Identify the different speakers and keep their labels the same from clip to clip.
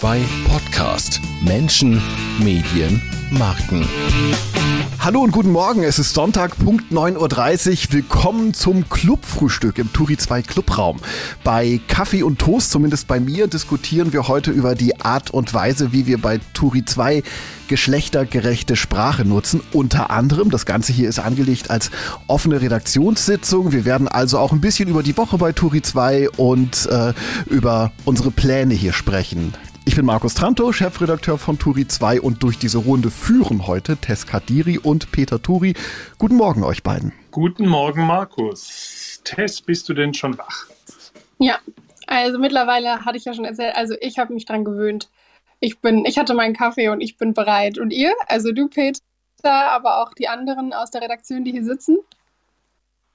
Speaker 1: 2 Podcast Menschen, Medien, Marken.
Speaker 2: Hallo und guten Morgen, es ist Sonntag, Punkt 9.30 Uhr. Willkommen zum Clubfrühstück im Turi 2 Clubraum. Bei Kaffee und Toast, zumindest bei mir, diskutieren wir heute über die Art und Weise, wie wir bei Turi 2 geschlechtergerechte Sprache nutzen. Unter anderem, das Ganze hier ist angelegt als offene Redaktionssitzung. Wir werden also auch ein bisschen über die Woche bei Turi 2 und äh, über unsere Pläne hier sprechen. Ich bin Markus Tranto, Chefredakteur von Turi 2 und durch diese Runde führen heute Tess Kadiri und Peter Turi. Guten Morgen euch beiden.
Speaker 3: Guten Morgen, Markus. Tess, bist du denn schon wach?
Speaker 4: Ja, also mittlerweile hatte ich ja schon erzählt, also ich habe mich dran gewöhnt. Ich bin, ich hatte meinen Kaffee und ich bin bereit. Und ihr? Also du, Peter, aber auch die anderen aus der Redaktion, die hier sitzen?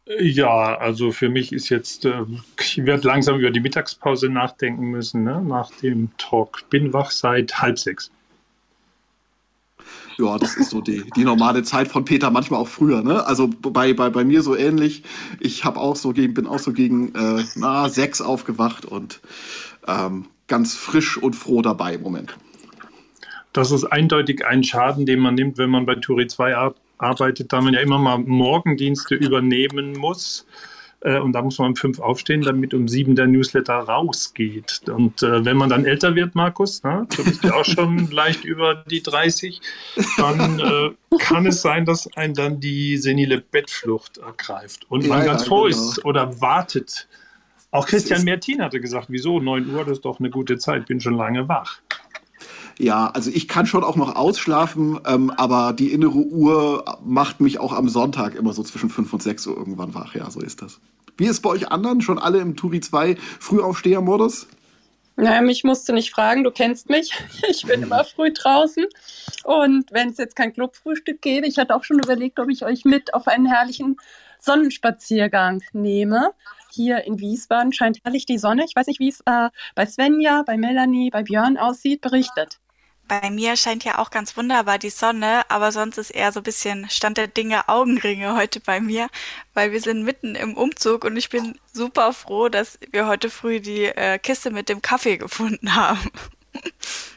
Speaker 3: Ja, also für mich ist jetzt, äh, ich werde langsam über die Mittagspause nachdenken müssen, ne? nach dem Talk. Bin wach seit halb sechs.
Speaker 2: Ja, das ist so die, die normale Zeit von Peter, manchmal auch früher. Ne? Also bei, bei, bei mir so ähnlich. Ich habe auch so gegen, bin auch so gegen äh, na, sechs aufgewacht und ähm, ganz frisch und froh dabei im Moment.
Speaker 3: Das ist eindeutig ein Schaden, den man nimmt, wenn man bei Turi 2 arbeitet, da man ja immer mal Morgendienste übernehmen muss. Äh, und da muss man um fünf aufstehen, damit um sieben der Newsletter rausgeht. Und äh, wenn man dann älter wird, Markus, ne, du bist ja auch schon leicht über die 30, dann äh, kann es sein, dass einen dann die senile Bettflucht ergreift und man ja, ganz froh genau. ist oder wartet. Auch Christian Mertin hatte gesagt, wieso 9 Uhr, das ist doch eine gute Zeit, bin schon lange wach.
Speaker 2: Ja, also ich kann schon auch noch ausschlafen, ähm, aber die innere Uhr macht mich auch am Sonntag immer so zwischen 5 und 6 Uhr irgendwann wach. Ja, so ist das. Wie ist es bei euch anderen? Schon alle im Turi 2 Frühaufsteher-Modus?
Speaker 4: Naja, mich musst du nicht fragen, du kennst mich. Ich bin immer früh draußen. Und wenn es jetzt kein Clubfrühstück geht, ich hatte auch schon überlegt, ob ich euch mit auf einen herrlichen Sonnenspaziergang nehme. Hier in Wiesbaden scheint herrlich die Sonne. Ich weiß nicht, wie es äh, bei Svenja, bei Melanie, bei Björn aussieht. Berichtet.
Speaker 5: Bei mir scheint ja auch ganz wunderbar die Sonne, aber sonst ist eher so ein bisschen Stand der Dinge Augenringe heute bei mir, weil wir sind mitten im Umzug und ich bin super froh, dass wir heute früh die äh, Kiste mit dem Kaffee gefunden haben.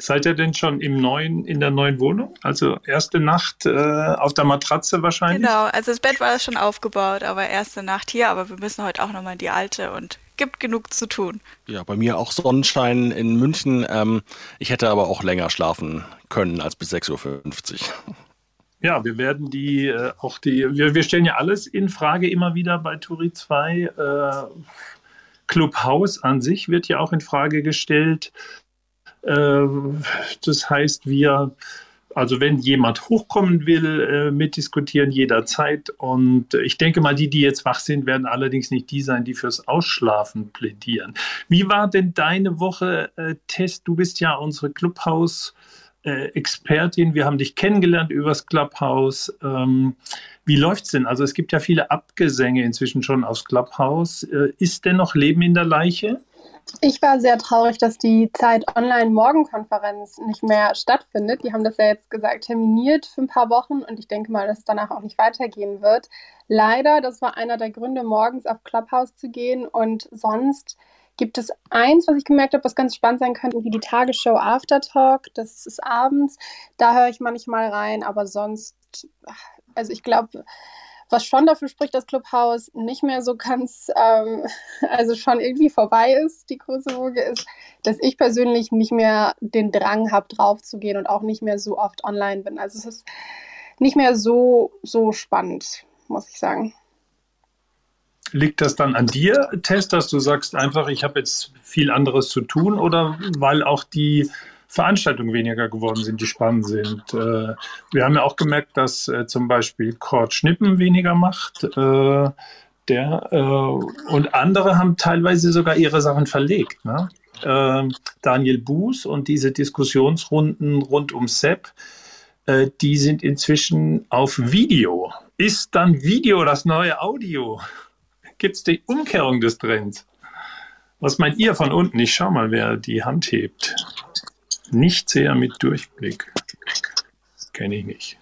Speaker 3: Seid ihr denn schon im neuen, in der neuen Wohnung? Also erste Nacht äh, auf der Matratze wahrscheinlich?
Speaker 5: Genau, also das Bett war schon aufgebaut, aber erste Nacht hier, aber wir müssen heute auch nochmal in die alte und gibt genug zu tun.
Speaker 1: Ja, bei mir auch Sonnenschein in München. Ähm, ich hätte aber auch länger schlafen können als bis 6.50 Uhr.
Speaker 3: Ja, wir werden die äh, auch die, wir, wir stellen ja alles in Frage immer wieder bei Turi 2. Äh, Clubhouse an sich wird ja auch in Frage gestellt. Äh, das heißt, wir also wenn jemand hochkommen will, äh, mitdiskutieren jederzeit. Und ich denke mal, die, die jetzt wach sind, werden allerdings nicht die sein, die fürs Ausschlafen plädieren. Wie war denn deine Woche, äh, Tess? Du bist ja unsere Clubhouse. Expertin, wir haben dich kennengelernt übers Clubhouse. Ähm, wie läuft's denn? Also es gibt ja viele Abgesänge inzwischen schon aus Clubhouse. Äh, ist denn noch Leben in der Leiche?
Speaker 4: Ich war sehr traurig, dass die Zeit Online-Morgenkonferenz nicht mehr stattfindet. Die haben das ja jetzt gesagt, terminiert für ein paar Wochen und ich denke mal, dass es danach auch nicht weitergehen wird. Leider, das war einer der Gründe, morgens auf Clubhouse zu gehen und sonst gibt es eins, was ich gemerkt habe, was ganz spannend sein könnte, wie die Tagesshow Aftertalk. Das ist abends. Da höre ich manchmal rein, aber sonst, also ich glaube, was schon dafür spricht, dass Clubhouse nicht mehr so ganz, ähm, also schon irgendwie vorbei ist, die große Woge ist, dass ich persönlich nicht mehr den Drang habe, drauf zu gehen und auch nicht mehr so oft online bin. Also es ist nicht mehr so, so spannend, muss ich sagen.
Speaker 3: Liegt das dann an dir, Tess, dass du sagst einfach, ich habe jetzt viel anderes zu tun oder weil auch die Veranstaltungen weniger geworden sind, die spannend sind. Äh, wir haben ja auch gemerkt, dass äh, zum Beispiel Kurt Schnippen weniger macht. Äh, der, und andere haben teilweise sogar ihre Sachen verlegt. Ne? Daniel Buß und diese Diskussionsrunden rund um Sepp, die sind inzwischen auf Video. Ist dann Video das neue Audio? Gibt es die Umkehrung des Trends? Was meint ihr von unten? Ich schau mal, wer die Hand hebt. Nicht sehr mit Durchblick. Kenne ich nicht.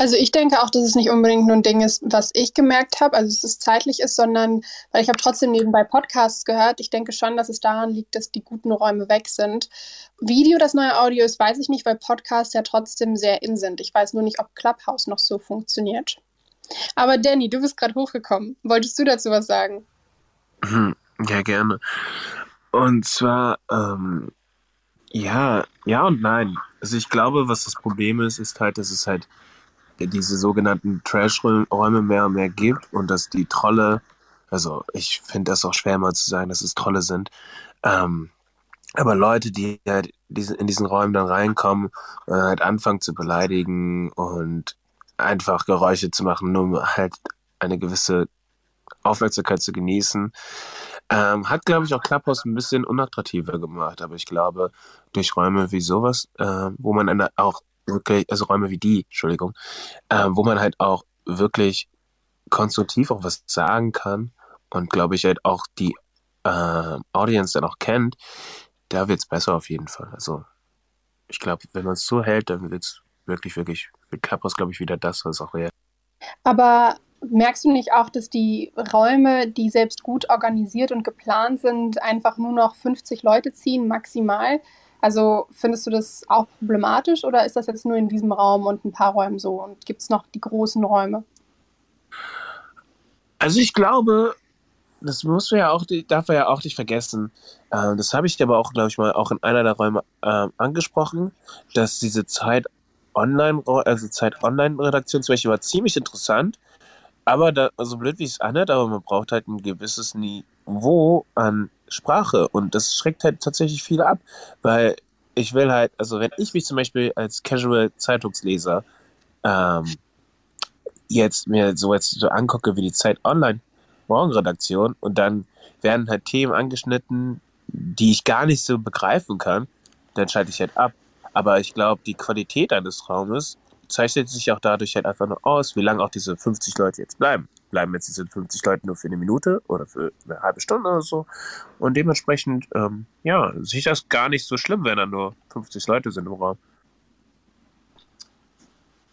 Speaker 4: Also ich denke auch, dass es nicht unbedingt nur ein Ding ist, was ich gemerkt habe, also dass es zeitlich ist, sondern weil ich habe trotzdem nebenbei Podcasts gehört. Ich denke schon, dass es daran liegt, dass die guten Räume weg sind. Video, das neue Audio ist, weiß ich nicht, weil Podcasts ja trotzdem sehr in sind. Ich weiß nur nicht, ob Clubhouse noch so funktioniert. Aber Danny, du bist gerade hochgekommen. Wolltest du dazu was sagen?
Speaker 6: Ja, gerne. Und zwar, ähm, ja, ja und nein. Also ich glaube, was das Problem ist, ist halt, dass es halt diese sogenannten Trash-Räume mehr und mehr gibt und dass die Trolle, also ich finde das auch schwer mal zu sagen, dass es Trolle sind, ähm, aber Leute, die halt in diesen Räumen dann reinkommen und halt anfangen zu beleidigen und einfach Geräusche zu machen, nur halt eine gewisse Aufmerksamkeit zu genießen, ähm, hat, glaube ich, auch Clubhouse ein bisschen unattraktiver gemacht. Aber ich glaube, durch Räume wie sowas, äh, wo man eine, auch wirklich, also Räume wie die, Entschuldigung, äh, wo man halt auch wirklich konstruktiv auch was sagen kann und glaube ich halt auch die äh, Audience dann auch kennt, da wird es besser auf jeden Fall. Also ich glaube, wenn man es so hält, dann wird es wirklich, wirklich, wird Clubhouse, glaube ich, wieder das, was auch real.
Speaker 4: Aber merkst du nicht auch, dass die Räume, die selbst gut organisiert und geplant sind, einfach nur noch 50 Leute ziehen, maximal? Also findest du das auch problematisch oder ist das jetzt nur in diesem Raum und ein paar Räumen so? Und gibt es noch die großen Räume?
Speaker 6: Also ich glaube, das musst du ja auch, darf er ja auch nicht vergessen. Äh, das habe ich aber auch, glaube ich mal, auch in einer der Räume äh, angesprochen, dass diese Zeit Online, also Zeit Online-Redaktion zum Beispiel war ziemlich interessant, aber da, also blöd wie es anhört, aber man braucht halt ein gewisses Niveau an Sprache und das schreckt halt tatsächlich viele ab, weil ich will halt, also wenn ich mich zum Beispiel als Casual Zeitungsleser ähm, jetzt mir so jetzt so angucke wie die Zeit Online Morgenredaktion und dann werden halt Themen angeschnitten, die ich gar nicht so begreifen kann, dann schalte ich halt ab. Aber ich glaube, die Qualität eines Raumes zeichnet sich auch dadurch halt einfach nur aus, wie lange auch diese 50 Leute jetzt bleiben bleiben jetzt diese 50 Leute nur für eine Minute oder für eine halbe Stunde oder so. Und dementsprechend, ähm, ja, sehe ich das gar nicht so schlimm, wenn da nur 50 Leute sind im Raum.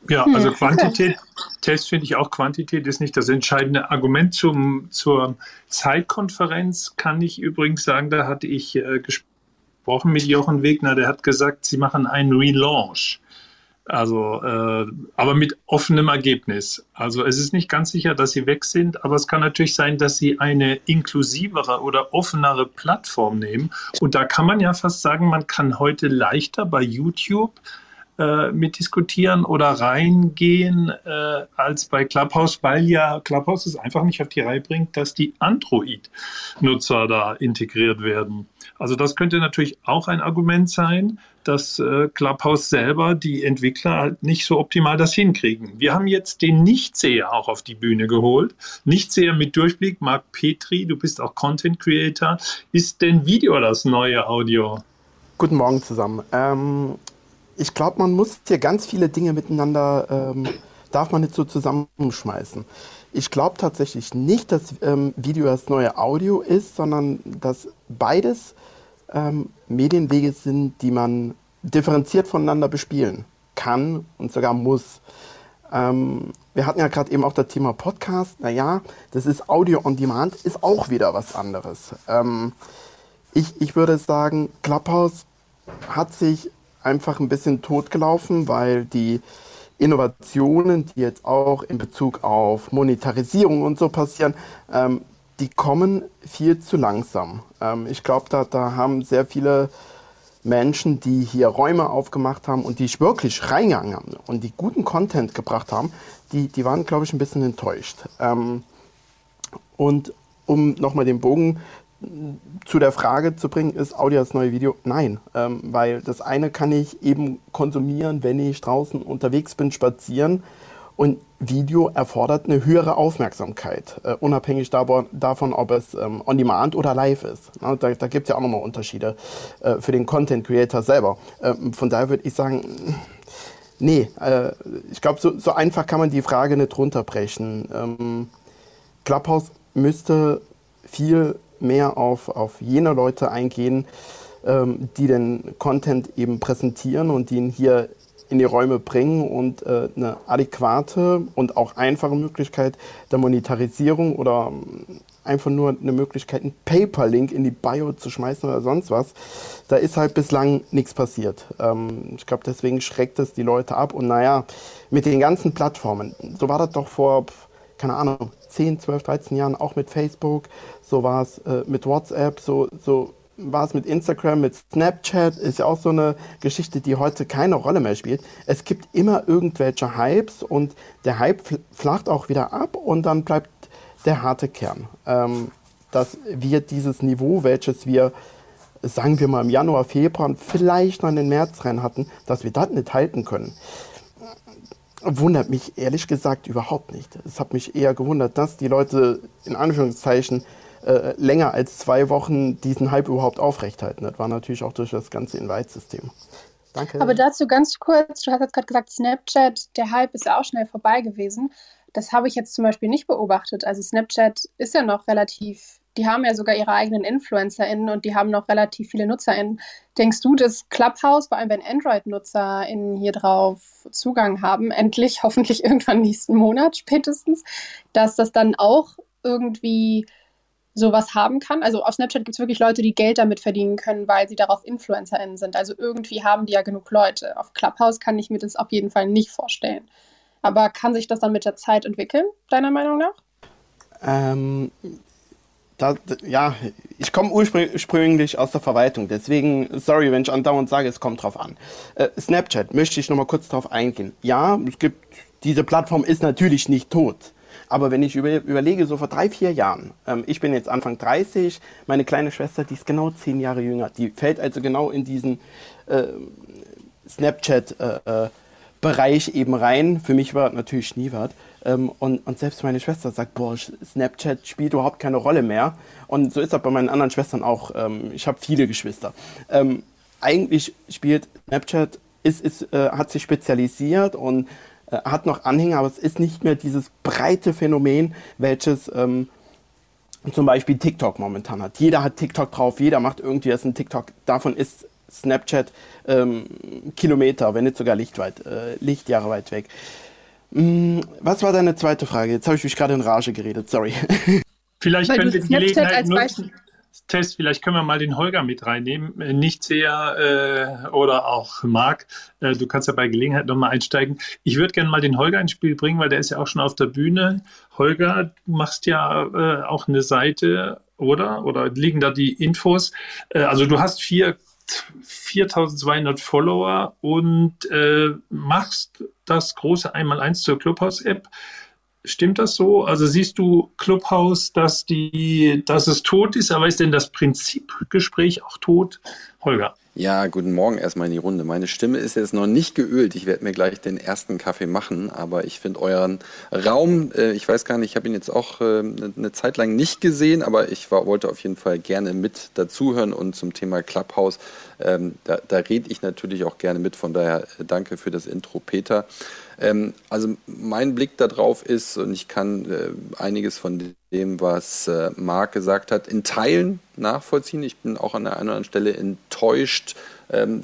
Speaker 3: Ja, also Quantität, Test finde ich auch, Quantität ist nicht das entscheidende Argument zum, zur Zeitkonferenz. Kann ich übrigens sagen, da hatte ich äh, gesprochen mit Jochen Wegner, der hat gesagt, sie machen einen Relaunch. Also, äh, aber mit offenem Ergebnis. Also es ist nicht ganz sicher, dass sie weg sind, aber es kann natürlich sein, dass sie eine inklusivere oder offenere Plattform nehmen. Und da kann man ja fast sagen, man kann heute leichter bei YouTube äh, mitdiskutieren oder reingehen äh, als bei Clubhouse, weil ja Clubhouse es einfach nicht auf die Reihe bringt, dass die Android-Nutzer da integriert werden. Also das könnte natürlich auch ein Argument sein, dass äh, Clubhouse selber die Entwickler halt nicht so optimal das hinkriegen. Wir haben jetzt den Nichtseher auch auf die Bühne geholt. Nichtseher mit Durchblick, Marc Petri, du bist auch Content Creator. Ist denn Video das neue Audio?
Speaker 7: Guten Morgen zusammen. Ähm, ich glaube, man muss hier ganz viele Dinge miteinander, ähm, darf man nicht so zusammenschmeißen. Ich glaube tatsächlich nicht, dass ähm, Video das neue Audio ist, sondern dass beides ähm, Medienwege sind, die man differenziert voneinander bespielen kann und sogar muss. Ähm, wir hatten ja gerade eben auch das Thema Podcast. Naja, das ist Audio on Demand, ist auch wieder was anderes. Ähm, ich, ich würde sagen, Clubhouse hat sich einfach ein bisschen totgelaufen, weil die Innovationen, die jetzt auch in Bezug auf Monetarisierung und so passieren, ähm, die kommen viel zu langsam. Ähm, ich glaube, da, da haben sehr viele Menschen, die hier Räume aufgemacht haben und die ich wirklich reingegangen haben und die guten Content gebracht haben, die, die waren, glaube ich, ein bisschen enttäuscht. Ähm, und um nochmal den Bogen zu der Frage zu bringen, ist Audio das neue Video? Nein, ähm, weil das eine kann ich eben konsumieren, wenn ich draußen unterwegs bin, spazieren und Video erfordert eine höhere Aufmerksamkeit, äh, unabhängig davon, ob es ähm, on demand oder live ist. Na, da da gibt es ja auch nochmal Unterschiede äh, für den Content Creator selber. Ähm, von daher würde ich sagen, nee, äh, ich glaube, so, so, einfach kann man die Frage nicht runterbrechen. Ähm, Clubhouse müsste viel mehr auf, auf jene Leute eingehen, ähm, die den Content eben präsentieren und die ihn hier in die Räume bringen und äh, eine adäquate und auch einfache Möglichkeit der Monetarisierung oder ähm, einfach nur eine Möglichkeit, einen Paper-Link in die Bio zu schmeißen oder sonst was. Da ist halt bislang nichts passiert. Ähm, ich glaube, deswegen schreckt es die Leute ab. Und naja, mit den ganzen Plattformen, so war das doch vor, keine Ahnung, 10, 12, 13 Jahren auch mit Facebook, so war es äh, mit WhatsApp, so, so war es mit Instagram, mit Snapchat, ist ja auch so eine Geschichte, die heute keine Rolle mehr spielt. Es gibt immer irgendwelche Hypes und der Hype flacht auch wieder ab und dann bleibt der harte Kern. Ähm, dass wir dieses Niveau, welches wir, sagen wir mal, im Januar, Februar und vielleicht noch in den März rein hatten, dass wir das nicht halten können. Wundert mich ehrlich gesagt überhaupt nicht. Es hat mich eher gewundert, dass die Leute in Anführungszeichen äh, länger als zwei Wochen diesen Hype überhaupt aufrechthalten. Das war natürlich auch durch das ganze Invite-System.
Speaker 4: Danke. Aber dazu ganz kurz, du hast jetzt gerade gesagt, Snapchat, der Hype ist auch schnell vorbei gewesen. Das habe ich jetzt zum Beispiel nicht beobachtet. Also Snapchat ist ja noch relativ, die haben ja sogar ihre eigenen InfluencerInnen und die haben noch relativ viele NutzerInnen. Denkst du, dass Clubhouse, vor allem wenn Android-NutzerInnen hier drauf Zugang haben, endlich, hoffentlich irgendwann nächsten Monat spätestens, dass das dann auch irgendwie sowas haben kann. Also auf Snapchat gibt es wirklich Leute, die Geld damit verdienen können, weil sie darauf InfluencerInnen sind. Also irgendwie haben die ja genug Leute. Auf Clubhouse kann ich mir das auf jeden Fall nicht vorstellen. Aber kann sich das dann mit der Zeit entwickeln, deiner Meinung nach?
Speaker 7: Ähm, da, ja, ich komme ursprünglich aus der Verwaltung, deswegen, sorry, wenn ich andauernd sage, es kommt drauf an. Äh, Snapchat möchte ich nochmal kurz drauf eingehen. Ja, es gibt, diese Plattform ist natürlich nicht tot. Aber wenn ich über, überlege, so vor drei, vier Jahren, ähm, ich bin jetzt Anfang 30, meine kleine Schwester, die ist genau zehn Jahre jünger, die fällt also genau in diesen äh, Snapchat äh, äh Bereich eben rein. Für mich war natürlich was. Ähm, und, und selbst meine Schwester sagt, boah, Snapchat spielt überhaupt keine Rolle mehr. Und so ist das bei meinen anderen Schwestern auch. Ähm, ich habe viele Geschwister. Ähm, eigentlich spielt Snapchat, ist, ist, äh, hat sich spezialisiert und äh, hat noch Anhänger, aber es ist nicht mehr dieses breite Phänomen, welches ähm, zum Beispiel TikTok momentan hat. Jeder hat TikTok drauf, jeder macht irgendwie was in TikTok. Davon ist Snapchat ähm, Kilometer, wenn nicht sogar lichtweit, äh, Lichtjahre weit weg. Hm, was war deine zweite Frage? Jetzt habe ich mich gerade in Rage geredet, sorry.
Speaker 3: Vielleicht Weil können wir die Gelegenheit nutzen. Test, vielleicht können wir mal den Holger mit reinnehmen. Äh, nicht sehr äh, oder auch Marc, äh, du kannst ja bei Gelegenheit nochmal einsteigen. Ich würde gerne mal den Holger ins Spiel bringen, weil der ist ja auch schon auf der Bühne. Holger, du machst ja äh, auch eine Seite, oder? Oder liegen da die Infos? Äh, also du hast vier 4200 Follower und äh, machst das große Einmaleins zur Clubhouse-App. Stimmt das so? Also siehst du Clubhouse, dass, die, dass es tot ist, aber ist denn das Prinzipgespräch auch tot? Holger.
Speaker 8: Ja, guten Morgen erstmal in die Runde. Meine Stimme ist jetzt noch nicht geölt. Ich werde mir gleich den ersten Kaffee machen, aber ich finde euren Raum, äh, ich weiß gar nicht, ich habe ihn jetzt auch äh, eine Zeit lang nicht gesehen, aber ich war, wollte auf jeden Fall gerne mit dazuhören und zum Thema Clubhouse, ähm, da, da rede ich natürlich auch gerne mit. Von daher äh, danke für das Intro, Peter. Ähm, also mein Blick darauf ist, und ich kann äh, einiges von dem, was äh, Marc gesagt hat, in Teilen nachvollziehen. Ich bin auch an der einen oder anderen Stelle enttäuscht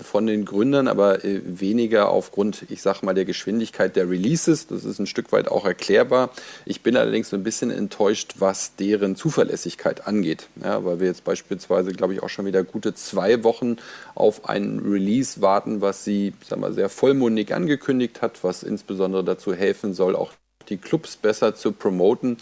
Speaker 8: von den Gründern, aber äh, weniger aufgrund, ich sage mal, der Geschwindigkeit der Releases. Das ist ein Stück weit auch erklärbar. Ich bin allerdings so ein bisschen enttäuscht, was deren Zuverlässigkeit angeht. Ja, weil wir jetzt beispielsweise, glaube ich, auch schon wieder gute zwei Wochen auf einen Release warten, was sie, sagen wir, sehr vollmundig angekündigt hat, was insbesondere dazu helfen soll, auch die Clubs besser zu promoten.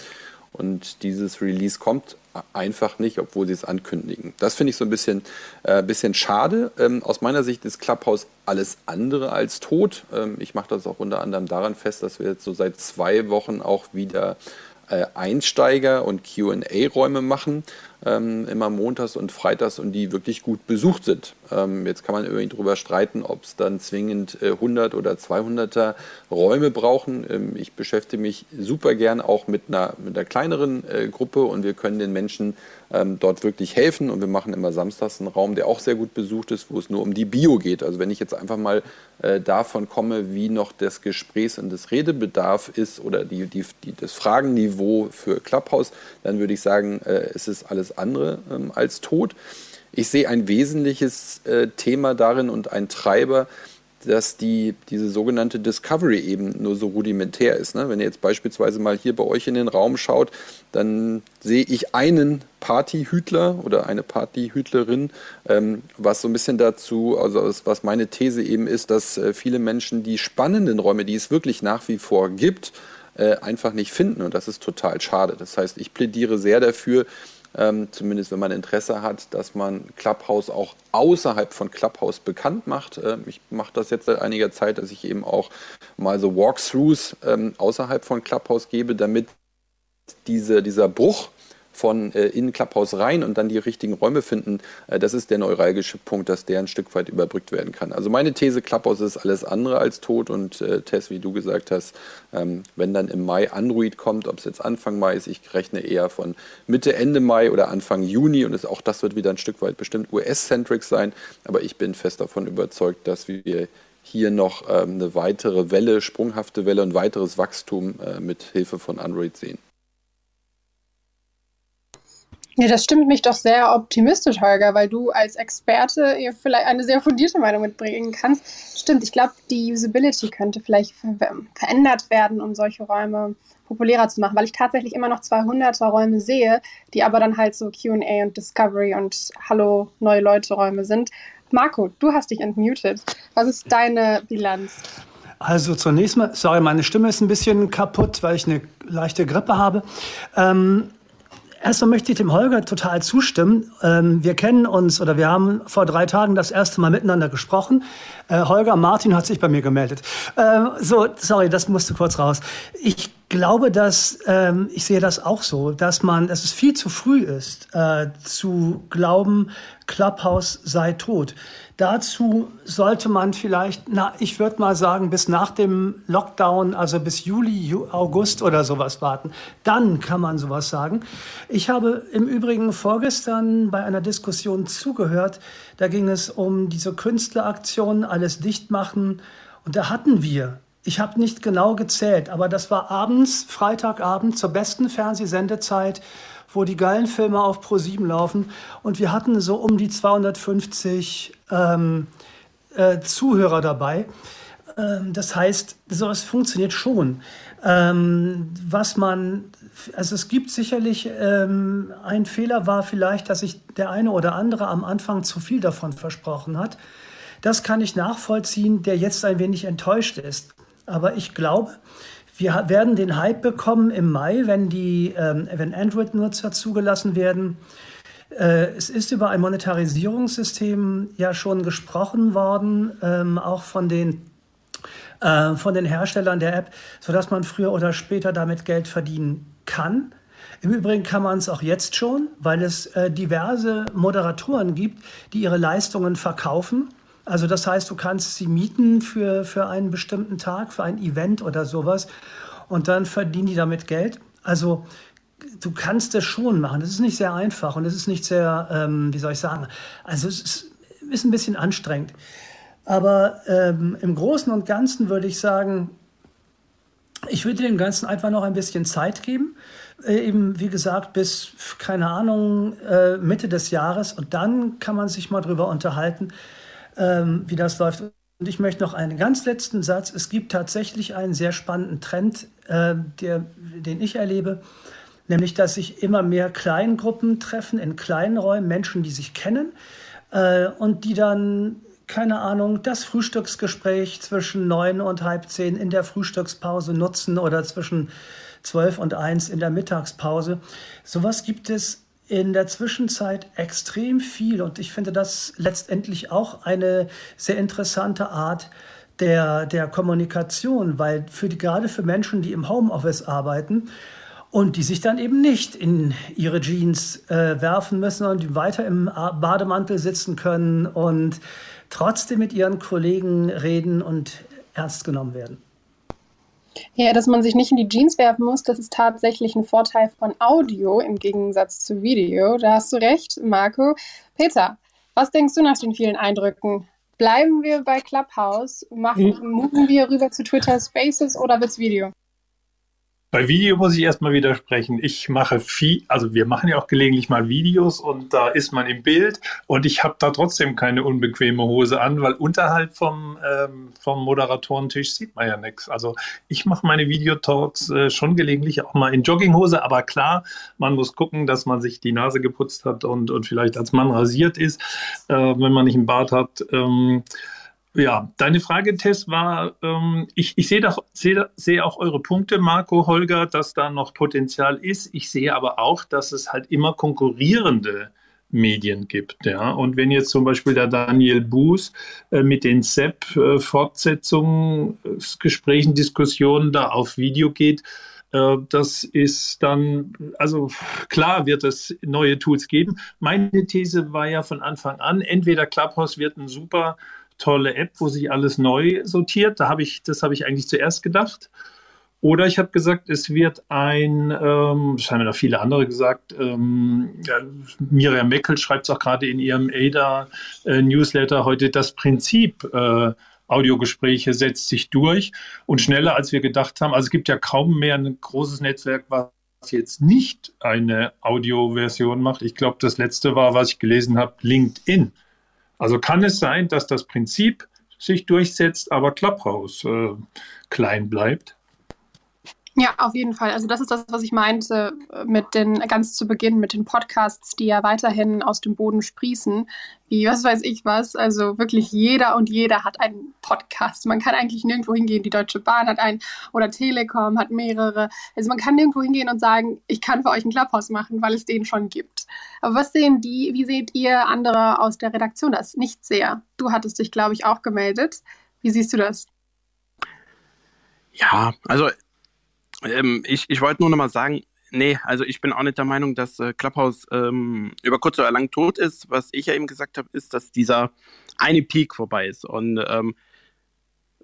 Speaker 8: Und dieses Release kommt einfach nicht, obwohl sie es ankündigen. Das finde ich so ein bisschen, äh, bisschen schade. Ähm, aus meiner Sicht ist Clubhouse alles andere als tot. Ähm, ich mache das auch unter anderem daran fest, dass wir jetzt so seit zwei Wochen auch wieder äh, Einsteiger- und QA-Räume machen, ähm, immer montags und freitags und die wirklich gut besucht sind. Ähm, jetzt kann man irgendwie darüber streiten, ob es dann zwingend äh, 100 oder 200er Räume brauchen. Ähm, ich beschäftige mich super gern auch mit einer, mit einer kleineren äh, Gruppe und wir können den Menschen ähm, dort wirklich helfen. Und wir machen immer samstags einen Raum, der auch sehr gut besucht ist, wo es nur um die Bio geht. Also wenn ich jetzt einfach mal äh, davon komme, wie noch das Gesprächs- und das Redebedarf ist oder die, die, die, das Fragenniveau für Clubhouse, dann würde ich sagen, äh, es ist alles andere ähm, als tot. Ich sehe ein wesentliches äh, Thema darin und ein Treiber, dass die, diese sogenannte Discovery eben nur so rudimentär ist. Ne? Wenn ihr jetzt beispielsweise mal hier bei euch in den Raum schaut, dann sehe ich einen Partyhütler oder eine Partyhütlerin, ähm, was so ein bisschen dazu, also was meine These eben ist, dass äh, viele Menschen die spannenden Räume, die es wirklich nach wie vor gibt, äh, einfach nicht finden und das ist total schade. Das heißt, ich plädiere sehr dafür, ähm, zumindest wenn man Interesse hat, dass man Clubhouse auch außerhalb von Clubhouse bekannt macht. Ähm, ich mache das jetzt seit einiger Zeit, dass ich eben auch mal so Walkthroughs ähm, außerhalb von Clubhouse gebe, damit diese, dieser Bruch von äh, in Clubhouse rein und dann die richtigen Räume finden, äh, das ist der neuralgische Punkt, dass der ein Stück weit überbrückt werden kann. Also meine These, Clubhouse ist alles andere als tot und äh, Tess, wie du gesagt hast, ähm, wenn dann im Mai Android kommt, ob es jetzt Anfang Mai ist, ich rechne eher von Mitte, Ende Mai oder Anfang Juni und es, auch das wird wieder ein Stück weit bestimmt US-centric sein, aber ich bin fest davon überzeugt, dass wir hier noch ähm, eine weitere Welle, sprunghafte Welle und weiteres Wachstum äh, mit Hilfe von Android sehen.
Speaker 4: Ja, das stimmt mich doch sehr optimistisch, Holger, weil du als Experte vielleicht eine sehr fundierte Meinung mitbringen kannst. Stimmt, ich glaube, die Usability könnte vielleicht ver verändert werden, um solche Räume populärer zu machen, weil ich tatsächlich immer noch 200er Räume sehe, die aber dann halt so Q&A und Discovery und Hallo neue Leute Räume sind. Marco, du hast dich entmutet. Was ist deine Bilanz?
Speaker 9: Also zunächst mal, sorry, meine Stimme ist ein bisschen kaputt, weil ich eine leichte Grippe habe. Ähm, Erstmal möchte ich dem Holger total zustimmen. Ähm, wir kennen uns oder wir haben vor drei Tagen das erste Mal miteinander gesprochen. Äh, Holger Martin hat sich bei mir gemeldet. Ähm, so, sorry, das musste kurz raus. Ich glaube, dass ähm, ich sehe das auch so, dass man, dass es viel zu früh ist, äh, zu glauben, Clubhouse sei tot. Dazu sollte man vielleicht, na, ich würde mal sagen, bis nach dem Lockdown, also bis Juli, August oder sowas warten. Dann kann man sowas sagen. Ich habe im Übrigen vorgestern bei einer Diskussion zugehört. Da ging es um diese Künstleraktion, alles dicht machen. Und da hatten wir ich habe nicht genau gezählt, aber das war abends, Freitagabend zur besten Fernsehsendezeit wo die geilen Filme auf Pro7 laufen. Und wir hatten so um die 250 ähm, äh, Zuhörer dabei. Ähm, das heißt, sowas funktioniert schon. Ähm, was man, also es gibt sicherlich, ähm, ein Fehler war vielleicht, dass sich der eine oder andere am Anfang zu viel davon versprochen hat. Das kann ich nachvollziehen, der jetzt ein wenig enttäuscht ist. Aber ich glaube, wir werden den Hype bekommen im Mai, wenn, die, ähm, wenn Android-Nutzer zugelassen werden. Äh, es ist über ein Monetarisierungssystem ja schon gesprochen worden, ähm, auch von den, äh, von den Herstellern der App, sodass man früher oder später damit Geld verdienen kann. Im Übrigen kann man es auch jetzt schon, weil es äh, diverse Moderatoren gibt, die ihre Leistungen verkaufen also das heißt, du kannst sie mieten für, für einen bestimmten Tag, für ein Event oder sowas und dann verdienen die damit Geld. Also du kannst es schon machen. Das ist nicht sehr einfach und es ist nicht sehr, ähm, wie soll ich sagen, also es ist, ist ein bisschen anstrengend. Aber ähm, im Großen und Ganzen würde ich sagen, ich würde dem Ganzen einfach noch ein bisschen Zeit geben. Äh, eben, wie gesagt, bis, keine Ahnung, äh, Mitte des Jahres. Und dann kann man sich mal drüber unterhalten, ähm, wie das läuft. Und ich möchte noch einen ganz letzten Satz. Es gibt tatsächlich einen sehr spannenden Trend, äh, der, den ich erlebe, nämlich dass sich immer mehr Kleingruppen treffen in kleinen Räumen, Menschen, die sich kennen äh, und die dann keine Ahnung, das Frühstücksgespräch zwischen neun und halb zehn in der Frühstückspause nutzen oder zwischen zwölf und eins in der Mittagspause. Sowas gibt es in der Zwischenzeit extrem viel und ich finde das letztendlich auch eine sehr interessante Art der, der Kommunikation, weil für die, gerade für Menschen, die im Homeoffice arbeiten und die sich dann eben nicht in ihre Jeans äh, werfen müssen und die weiter im Bademantel sitzen können und trotzdem mit ihren Kollegen reden und ernst genommen werden.
Speaker 4: Ja, dass man sich nicht in die Jeans werfen muss, das ist tatsächlich ein Vorteil von Audio im Gegensatz zu Video. Da hast du recht, Marco. Peter, was denkst du nach den vielen Eindrücken? Bleiben wir bei Clubhouse? Machen, hm. wir rüber zu Twitter Spaces oder wird's Video?
Speaker 3: Bei Video muss ich erstmal widersprechen. Ich mache viel, also wir machen ja auch gelegentlich mal Videos und da ist man im Bild und ich habe da trotzdem keine unbequeme Hose an, weil unterhalb vom, ähm, vom Moderatorentisch sieht man ja nichts. Also ich mache meine Videotalks äh, schon gelegentlich auch mal in Jogginghose, aber klar, man muss gucken, dass man sich die Nase geputzt hat und, und vielleicht als Mann rasiert ist, äh, wenn man nicht einen Bart hat. Ähm, ja, deine Frage, Tess, war, ähm, ich, ich sehe seh, seh auch eure Punkte, Marco, Holger, dass da noch Potenzial ist. Ich sehe aber auch, dass es halt immer konkurrierende Medien gibt. Ja? Und wenn jetzt zum Beispiel der Daniel Buß äh, mit den SEP-Fortsetzungen, äh, Diskussionen da auf Video geht, äh, das ist dann, also klar wird es neue Tools geben. Meine These war ja von Anfang an, entweder Clubhouse wird ein super tolle App, wo sich alles neu sortiert. Da habe ich, das habe ich eigentlich zuerst gedacht. Oder ich habe gesagt, es wird ein, ähm, das haben ja noch viele andere gesagt, ähm, ja, Miriam Meckel schreibt es auch gerade in ihrem ADA-Newsletter äh, heute, das Prinzip äh, Audiogespräche setzt sich durch und schneller als wir gedacht haben. Also es gibt ja kaum mehr ein großes Netzwerk, was jetzt nicht eine Audioversion macht. Ich glaube, das letzte war, was ich gelesen habe, LinkedIn. Also kann es sein, dass das Prinzip sich durchsetzt, aber Clubhouse äh, klein bleibt?
Speaker 4: Ja, auf jeden Fall. Also das ist das, was ich meinte äh, mit den ganz zu Beginn mit den Podcasts, die ja weiterhin aus dem Boden sprießen, wie was weiß ich was. Also wirklich jeder und jeder hat einen Podcast. Man kann eigentlich nirgendwo hingehen. Die Deutsche Bahn hat einen oder Telekom hat mehrere. Also man kann nirgendwo hingehen und sagen, ich kann für euch ein Clubhouse machen, weil es den schon gibt. Aber was sehen die? Wie seht ihr andere aus der Redaktion das? Nicht sehr. Du hattest dich, glaube ich, auch gemeldet. Wie siehst du das?
Speaker 10: Ja, also ähm, ich, ich wollte nur noch mal sagen, nee, also ich bin auch nicht der Meinung, dass äh, Clubhouse ähm, über kurz oder lang tot ist. Was ich ja eben gesagt habe, ist, dass dieser eine Peak vorbei ist. Und ähm,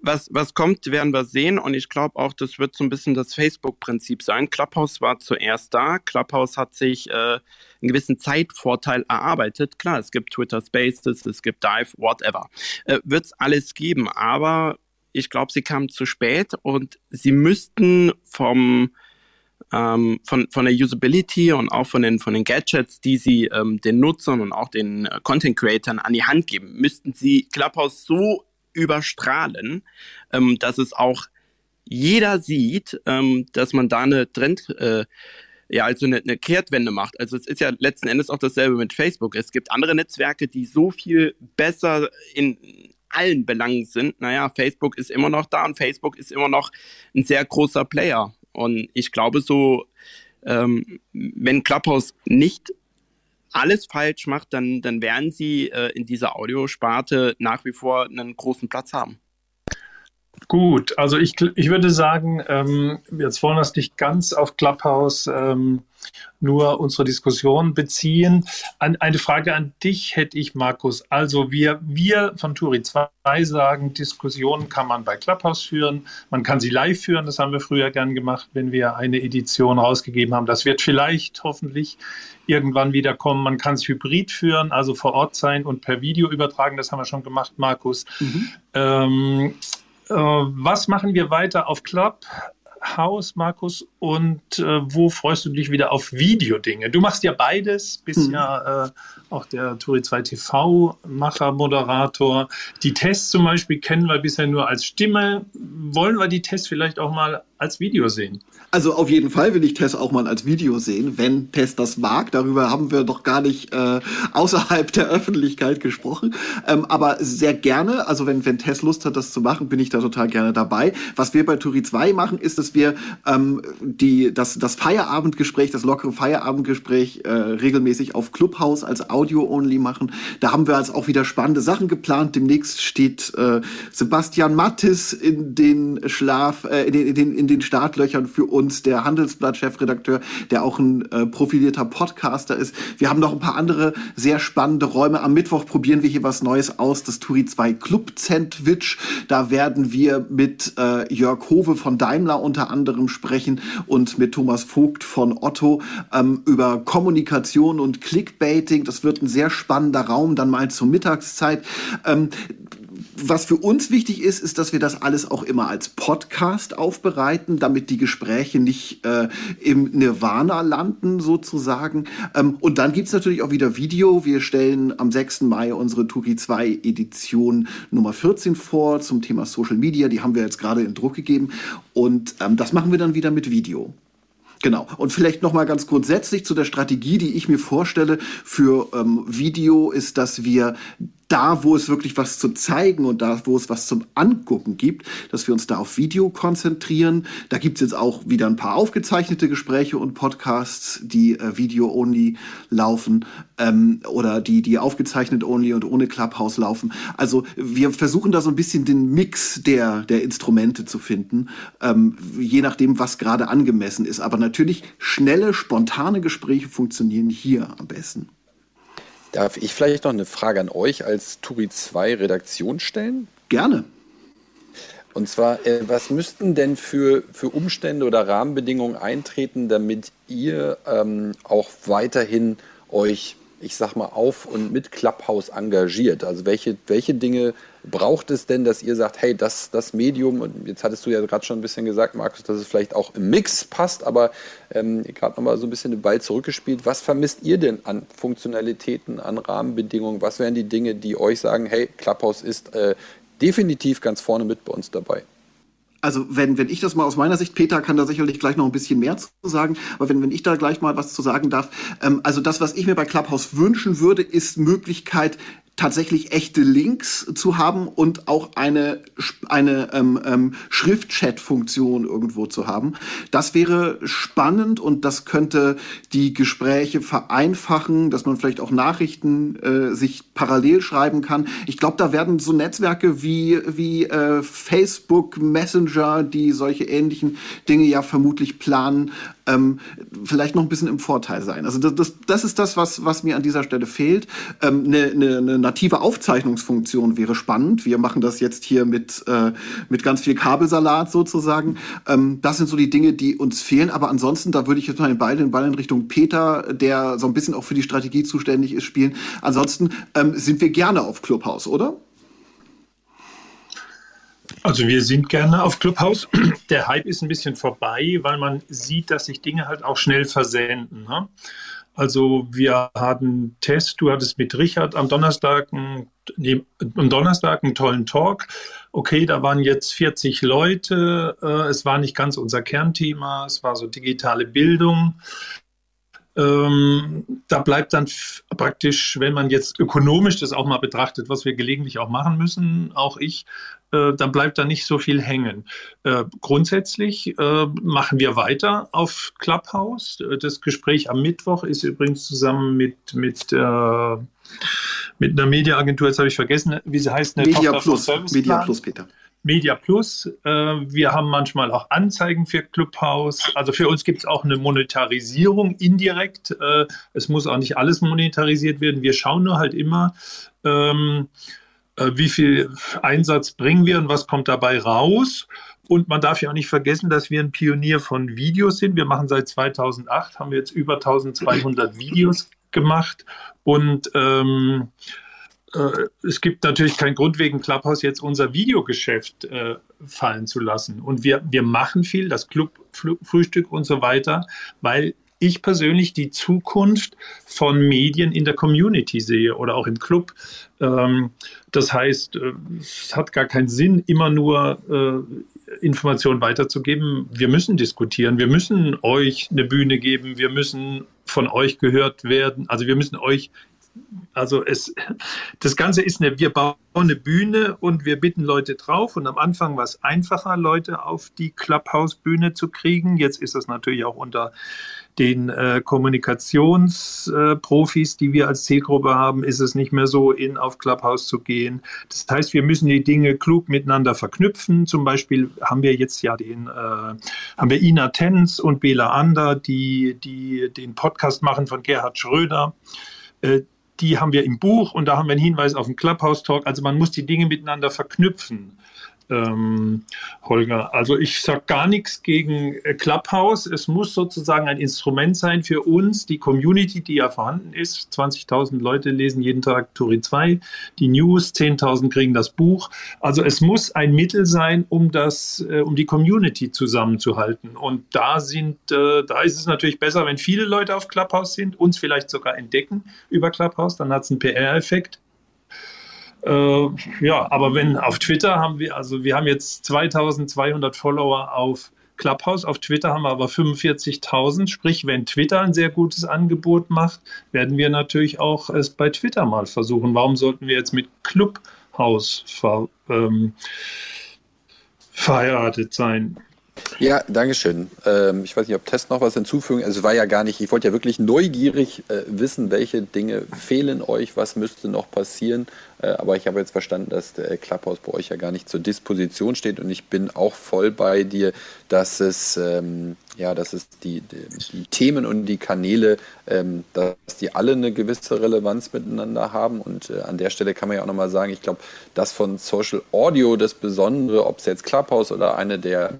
Speaker 10: was, was kommt, werden wir sehen. Und ich glaube auch, das wird so ein bisschen das Facebook-Prinzip sein. Clubhouse war zuerst da. Clubhouse hat sich äh, einen gewissen Zeitvorteil erarbeitet. Klar, es gibt Twitter Spaces, es gibt Dive, whatever. Äh, wird es alles geben. Aber ich glaube, sie kamen zu spät und sie müssten vom ähm, von, von der Usability und auch von den, von den Gadgets, die sie ähm, den Nutzern und auch den äh, Content Creatern an die Hand geben, müssten sie Clubhouse so überstrahlen, ähm, dass es auch jeder sieht, ähm, dass man da eine Trend, äh, ja, also eine, eine Kehrtwende macht. Also es ist ja letzten Endes auch dasselbe mit Facebook. Es gibt andere Netzwerke, die so viel besser in allen Belangen sind, naja, Facebook ist immer noch da und Facebook ist immer noch ein sehr großer Player. Und ich glaube so, ähm, wenn Clubhouse nicht alles falsch macht, dann, dann werden sie äh, in dieser Audiosparte nach wie vor einen großen Platz haben.
Speaker 3: Gut, also ich, ich würde sagen, ähm, jetzt wollen wir es nicht ganz auf Clubhouse ähm, nur unsere Diskussion beziehen. An, eine Frage an dich hätte ich, Markus. Also wir, wir von Turi 2 sagen, Diskussionen kann man bei Clubhouse führen. Man kann sie live führen. Das haben wir früher gern gemacht, wenn wir eine Edition rausgegeben haben. Das wird vielleicht hoffentlich irgendwann wieder kommen. Man kann es hybrid führen, also vor Ort sein und per Video übertragen. Das haben wir schon gemacht, Markus. Mhm. Ähm, äh, was machen wir weiter auf Clubhouse, Markus? Und äh, wo freust du dich wieder auf Videodinge? Du machst ja beides, bist mhm. ja äh, auch der Turi 2 TV-Macher, Moderator. Die Tests zum Beispiel kennen wir bisher nur als Stimme. Wollen wir die Tests vielleicht auch mal als Video sehen?
Speaker 2: Also auf jeden Fall will ich Tess auch mal als Video sehen, wenn Tess das mag. Darüber haben wir doch gar nicht äh, außerhalb der Öffentlichkeit gesprochen. Ähm, aber sehr gerne, also wenn, wenn Tess Lust hat, das zu machen, bin ich da total gerne dabei. Was wir bei Turi 2 machen, ist, dass wir ähm, die, das, das Feierabendgespräch, das lockere Feierabendgespräch äh, regelmäßig auf Clubhouse als Audio-Only machen. Da haben wir also auch wieder spannende Sachen geplant. Demnächst steht äh, Sebastian Mattis in den Schlaf, äh, in, den, in, den, in den Startlöchern für uns, der Handelsblatt-Chefredakteur, der auch ein äh, profilierter Podcaster ist. Wir haben noch ein paar andere sehr spannende Räume. Am Mittwoch probieren wir hier was Neues aus, das Turi 2 Club Sandwich. Da werden wir mit äh, Jörg Hove von Daimler unter anderem sprechen und mit Thomas Vogt von Otto ähm, über Kommunikation und Clickbaiting. Das wird ein sehr spannender Raum, dann mal zur Mittagszeit. Ähm, was für uns wichtig ist, ist, dass wir das alles auch immer als Podcast aufbereiten, damit die Gespräche nicht äh, im Nirvana landen sozusagen. Ähm, und dann gibt's natürlich auch wieder Video. Wir stellen am 6. Mai unsere Turi 2 Edition Nummer 14 vor zum Thema Social Media. Die haben wir jetzt gerade in Druck gegeben. Und ähm, das machen wir dann wieder mit Video. Genau. Und vielleicht noch mal ganz grundsätzlich zu der Strategie, die ich mir vorstelle für ähm, Video, ist, dass wir da, wo es wirklich was zu zeigen und da, wo es was zum Angucken gibt, dass wir uns da auf Video konzentrieren. Da gibt's jetzt auch wieder ein paar aufgezeichnete Gespräche und Podcasts, die äh, Video-only laufen ähm, oder die, die aufgezeichnet only und ohne Clubhouse laufen. Also wir versuchen da so ein bisschen den Mix der, der Instrumente zu finden, ähm, je nachdem, was gerade angemessen ist. Aber natürlich schnelle, spontane Gespräche funktionieren hier am besten.
Speaker 8: Darf ich vielleicht noch eine Frage an euch als Turi 2 Redaktion stellen?
Speaker 2: Gerne.
Speaker 8: Und zwar, äh, was müssten denn für, für Umstände oder Rahmenbedingungen eintreten, damit ihr ähm, auch weiterhin euch ich sag mal, auf und mit Clubhouse engagiert? Also welche, welche Dinge braucht es denn, dass ihr sagt, hey, das, das Medium, und jetzt hattest du ja gerade schon ein bisschen gesagt, Markus, dass es vielleicht auch im Mix passt, aber ähm, gerade nochmal so ein bisschen den Ball zurückgespielt. Was vermisst ihr denn an Funktionalitäten, an Rahmenbedingungen? Was wären die Dinge, die euch sagen, hey, Clubhouse ist äh, definitiv ganz vorne mit bei uns dabei?
Speaker 2: Also wenn, wenn ich das mal aus meiner Sicht, Peter kann da sicherlich gleich noch ein bisschen mehr zu sagen, aber wenn, wenn ich da gleich mal was zu sagen darf, ähm, also das, was ich mir bei Clubhouse wünschen würde, ist Möglichkeit, tatsächlich echte Links zu haben und auch eine, eine ähm, ähm, Schriftchat-Funktion irgendwo zu haben. Das wäre spannend und das könnte die Gespräche vereinfachen, dass man vielleicht auch Nachrichten äh, sich parallel schreiben kann. Ich glaube, da werden so Netzwerke wie, wie äh, Facebook, Messenger, die solche ähnlichen Dinge ja vermutlich planen, ähm, vielleicht noch ein bisschen im Vorteil sein. Also das, das, das ist das, was, was mir an dieser Stelle fehlt. Ähm, eine, eine, eine native Aufzeichnungsfunktion wäre spannend. Wir machen das jetzt hier mit, äh, mit ganz viel Kabelsalat sozusagen. Ähm, das sind so die Dinge, die uns fehlen. Aber ansonsten, da würde ich jetzt mal den Ball, den Ball in Richtung Peter, der so ein bisschen auch für die Strategie zuständig ist, spielen. Ansonsten ähm, sind wir gerne auf Clubhouse, oder?
Speaker 3: Also wir sind gerne auf Clubhouse. Der Hype ist ein bisschen vorbei, weil man sieht, dass sich Dinge halt auch schnell versenden. Ne? Also wir hatten Test, du hattest mit Richard am Donnerstag, nee, am Donnerstag einen tollen Talk. Okay, da waren jetzt 40 Leute. Äh, es war nicht ganz unser Kernthema, es war so digitale Bildung. Ähm, da bleibt dann praktisch, wenn man jetzt ökonomisch das auch mal betrachtet, was wir gelegentlich auch machen müssen, auch ich, äh, dann bleibt da nicht so viel hängen. Äh, grundsätzlich äh, machen wir weiter auf Clubhouse. Das Gespräch am Mittwoch ist übrigens zusammen mit, mit, äh, mit einer Mediaagentur, jetzt habe ich vergessen, wie sie heißt.
Speaker 2: Media Plus, Media Plus, Peter.
Speaker 3: Media Plus. Äh, wir haben manchmal auch Anzeigen für Clubhouse. Also für uns gibt es auch eine Monetarisierung indirekt. Äh, es muss auch nicht alles monetarisiert werden. Wir schauen nur halt immer, ähm, äh, wie viel Einsatz bringen wir und was kommt dabei raus. Und man darf ja auch nicht vergessen, dass wir ein Pionier von Videos sind. Wir machen seit 2008, haben wir jetzt über 1200 Videos gemacht und ähm, äh, es gibt natürlich keinen Grund, wegen Clubhouse jetzt unser Videogeschäft äh, fallen zu lassen. Und wir, wir machen viel, das Club-Frühstück und so weiter, weil ich persönlich die Zukunft von Medien in der Community sehe oder auch im Club. Ähm, das heißt, äh, es hat gar keinen Sinn, immer nur äh, Informationen weiterzugeben. Wir müssen diskutieren, wir müssen euch eine Bühne geben, wir müssen von euch gehört werden. Also wir müssen euch also es, das Ganze ist eine, wir bauen eine Bühne und wir bitten Leute drauf und am Anfang war es einfacher, Leute auf die Clubhouse-Bühne zu kriegen. Jetzt ist das natürlich auch unter den äh, Kommunikationsprofis, äh, die wir als Zielgruppe haben, ist es nicht mehr so, in auf Clubhouse zu gehen. Das heißt, wir müssen die Dinge klug miteinander verknüpfen. Zum Beispiel haben wir jetzt ja den, äh, haben wir Ina Tenz und Bela Ander, die, die den Podcast machen von Gerhard Schröder. Äh, die haben wir im Buch und da haben wir einen Hinweis auf den Clubhouse Talk. Also man muss die Dinge miteinander verknüpfen. Ähm, Holger. Also ich sage gar nichts gegen äh, Clubhouse. Es muss sozusagen ein Instrument sein für uns, die Community, die ja vorhanden ist. 20.000 Leute lesen jeden Tag Turi 2, die News, 10.000 kriegen das Buch. Also es muss ein Mittel sein, um das, äh, um die Community zusammenzuhalten. Und da sind, äh, da ist es natürlich besser, wenn viele Leute auf Clubhouse sind, uns vielleicht sogar entdecken über Clubhouse, dann hat es einen PR-Effekt. Äh, ja, aber wenn auf Twitter haben wir, also wir haben jetzt 2200 Follower auf Clubhouse, auf Twitter haben wir aber 45.000. Sprich, wenn Twitter ein sehr gutes Angebot macht, werden wir natürlich auch es bei Twitter mal versuchen. Warum sollten wir jetzt mit Clubhouse ver, ähm, verheiratet sein?
Speaker 8: Ja, Dankeschön. Ähm, ich weiß nicht, ob Test noch was hinzufügen. Also es war ja gar nicht, ich wollte ja wirklich neugierig äh, wissen, welche Dinge fehlen euch, was müsste noch passieren. Äh, aber ich habe jetzt verstanden, dass der Clubhouse bei euch ja gar nicht zur Disposition steht und ich bin auch voll bei dir, dass es ähm, ja, dass es die, die, die, Themen und die Kanäle, ähm, dass die alle eine gewisse Relevanz miteinander haben. Und äh, an der Stelle kann man ja auch nochmal sagen, ich glaube, das von Social Audio das Besondere, ob es jetzt Clubhouse oder eine der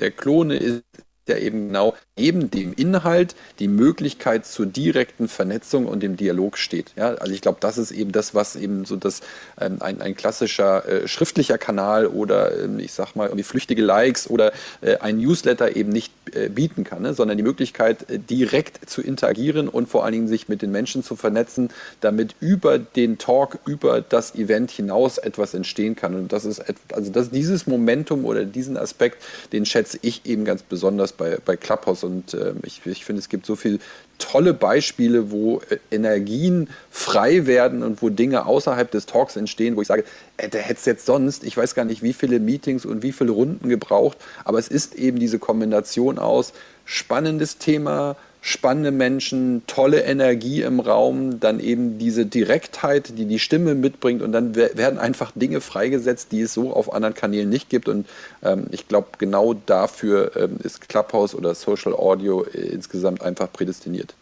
Speaker 8: der Klone ist ja eben genau neben dem Inhalt die Möglichkeit zur direkten Vernetzung und dem Dialog steht. Ja, also ich glaube, das ist eben das, was eben so das ähm, ein, ein klassischer äh, schriftlicher Kanal oder ähm, ich sag mal irgendwie flüchtige Likes oder äh, ein Newsletter eben nicht äh, bieten kann, ne? sondern die Möglichkeit äh, direkt zu interagieren und vor allen Dingen sich mit den Menschen zu vernetzen, damit über den Talk, über das Event hinaus etwas entstehen kann. Und das ist also das, dieses Momentum oder diesen Aspekt, den schätze ich eben ganz besonders bei, bei Clubhouse und äh, ich, ich finde, es gibt so viele tolle Beispiele, wo äh, Energien frei werden und wo Dinge außerhalb des Talks entstehen, wo ich sage, äh, der hätte es jetzt sonst, ich weiß gar nicht, wie viele Meetings und wie viele Runden gebraucht, aber es ist eben diese Kombination aus spannendes Thema, spannende Menschen, tolle Energie im Raum, dann eben diese Direktheit, die die Stimme mitbringt und dann werden einfach Dinge freigesetzt, die es so auf anderen Kanälen nicht gibt und ähm, ich glaube, genau dafür ähm, ist Clubhouse oder Social Audio äh, insgesamt einfach prädestiniert.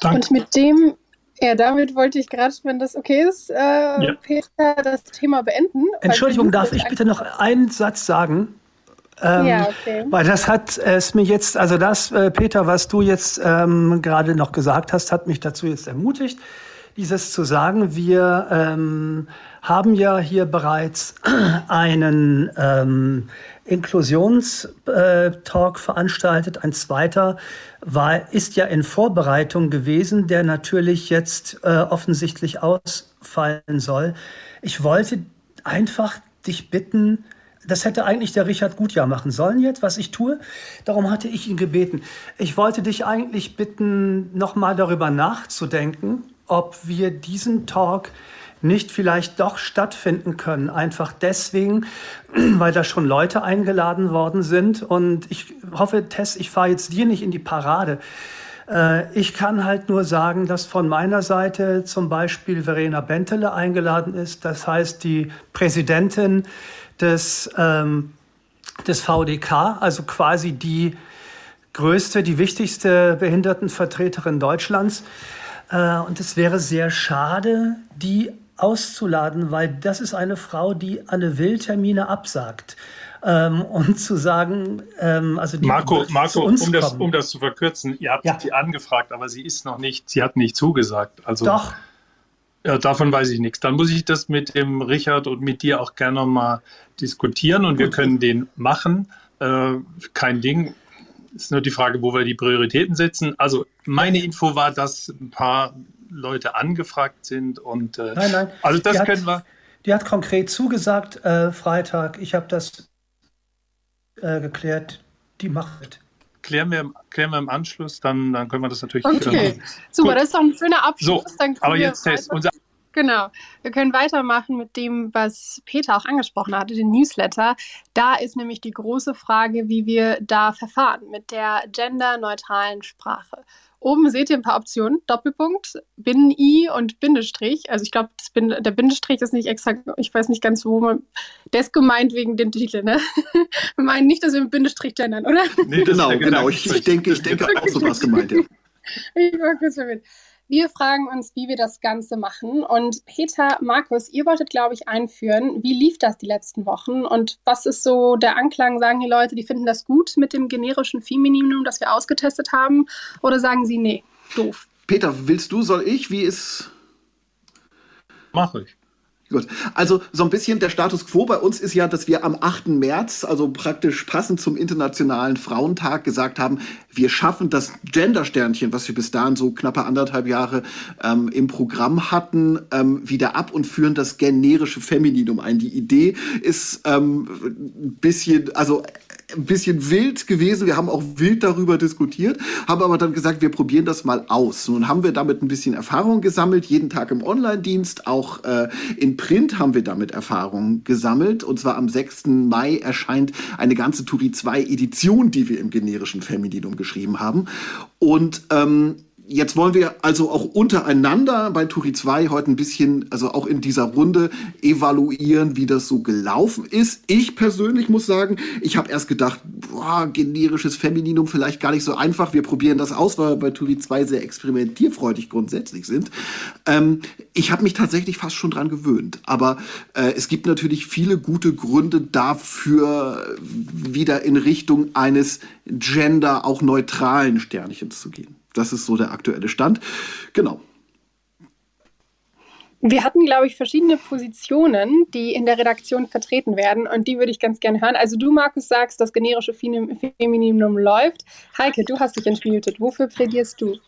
Speaker 4: Danke. Und mit dem ja, damit wollte ich gerade, wenn das okay ist, äh, ja. Peter, das Thema beenden.
Speaker 9: Entschuldigung, darf ich bitte noch einen Satz sagen? Ähm, ja, okay. Weil das hat es mir jetzt, also das, äh, Peter, was du jetzt ähm, gerade noch gesagt hast, hat mich dazu jetzt ermutigt, dieses zu sagen. Wir ähm, haben ja hier bereits einen ähm, Inklusionstalk äh, veranstaltet. Ein zweiter war, ist ja in Vorbereitung gewesen, der natürlich jetzt äh, offensichtlich ausfallen soll. Ich wollte einfach dich bitten, das hätte eigentlich der Richard Gutjahr machen sollen jetzt, was ich tue. Darum hatte ich ihn gebeten. Ich wollte dich eigentlich bitten, nochmal darüber nachzudenken, ob wir diesen Talk nicht vielleicht doch stattfinden können. Einfach deswegen, weil da schon Leute eingeladen worden sind. Und ich hoffe, Tess, ich fahre jetzt dir nicht in die Parade. Äh, ich kann halt nur sagen, dass von meiner Seite zum Beispiel Verena Bentele eingeladen ist. Das heißt, die Präsidentin des, ähm, des VDK, also quasi die größte, die wichtigste Behindertenvertreterin Deutschlands. Äh, und es wäre sehr schade, die auszuladen, weil das ist eine Frau, die alle Willtermine absagt. Ähm, und zu sagen, ähm, also die
Speaker 3: Marco, Marco um, das, um das zu verkürzen, ihr habt ja. sie angefragt, aber sie ist noch nicht, sie hat nicht zugesagt. Also,
Speaker 9: Doch.
Speaker 3: Ja, davon weiß ich nichts. Dann muss ich das mit dem Richard und mit dir auch gerne mal diskutieren und wir können den machen. Äh, kein Ding. Ist nur die Frage, wo wir die Prioritäten setzen. Also meine Info war, dass ein paar Leute angefragt sind und
Speaker 9: äh, nein, nein.
Speaker 3: also das
Speaker 9: die
Speaker 3: können wir.
Speaker 9: Die hat konkret zugesagt, äh, Freitag. Ich habe das äh, geklärt. Die macht
Speaker 3: klären wir, klären wir im Anschluss, dann, dann können wir das natürlich.
Speaker 4: Okay, super, Gut. das ist doch ein schöner Abschluss.
Speaker 3: So, aber jetzt Test. Unser
Speaker 4: Genau. Wir können weitermachen mit dem, was Peter auch angesprochen hatte, den Newsletter. Da ist nämlich die große Frage, wie wir da verfahren mit der genderneutralen Sprache. Oben seht ihr ein paar Optionen. Doppelpunkt, Binnen-I und Bindestrich. Also ich glaube, der Bindestrich ist nicht exakt, ich weiß nicht ganz, wo man. Der ist gemeint wegen dem Titel, ne? Wir meinen nicht, dass wir mit Bindestrich gendern, oder?
Speaker 2: Nee, genau, genau. Ich, ich, denke, ich denke auch so was gemeint, ja.
Speaker 4: Ich war kurz verwirrt. Wir fragen uns, wie wir das Ganze machen. Und Peter, Markus, ihr wolltet, glaube ich, einführen. Wie lief das die letzten Wochen? Und was ist so der Anklang? Sagen die Leute, die finden das gut mit dem generischen Femininum, das wir ausgetestet haben? Oder sagen sie, nee, doof?
Speaker 2: Peter, willst du, soll ich? Wie ist.
Speaker 3: Mache ich.
Speaker 2: Gut. Also so ein bisschen der Status quo bei uns ist ja, dass wir am 8. März, also praktisch passend zum Internationalen Frauentag, gesagt haben, wir schaffen das Gender-Sternchen, was wir bis dahin so knappe anderthalb Jahre ähm, im Programm hatten, ähm, wieder ab und führen das generische Femininum ein. Die Idee ist ähm, ein bisschen, also ein bisschen wild gewesen. Wir haben auch wild darüber diskutiert, haben aber dann gesagt, wir probieren das mal aus. Nun haben wir damit ein bisschen Erfahrung gesammelt, jeden Tag im Online-Dienst, auch äh, in Print haben wir damit Erfahrung gesammelt. Und zwar am 6. Mai erscheint eine ganze Turi 2 Edition, die wir im generischen Femininum geschrieben haben. Und ähm, Jetzt wollen wir also auch untereinander bei Turi 2 heute ein bisschen, also auch in dieser Runde, evaluieren, wie das so gelaufen ist. Ich persönlich muss sagen, ich habe erst gedacht, boah, generisches Femininum vielleicht gar nicht so einfach. Wir probieren das aus, weil wir bei Turi 2 sehr experimentierfreudig grundsätzlich sind. Ähm, ich habe mich tatsächlich fast schon dran gewöhnt. Aber äh, es gibt natürlich viele gute Gründe dafür, wieder in Richtung eines gender auch neutralen Sternchens zu gehen. Das ist so der aktuelle Stand. Genau.
Speaker 4: Wir hatten, glaube ich, verschiedene Positionen, die in der Redaktion vertreten werden und die würde ich ganz gerne hören. Also du, Markus, sagst, das generische Femininum läuft. Heike, du hast dich entmutet. Wofür plädierst du?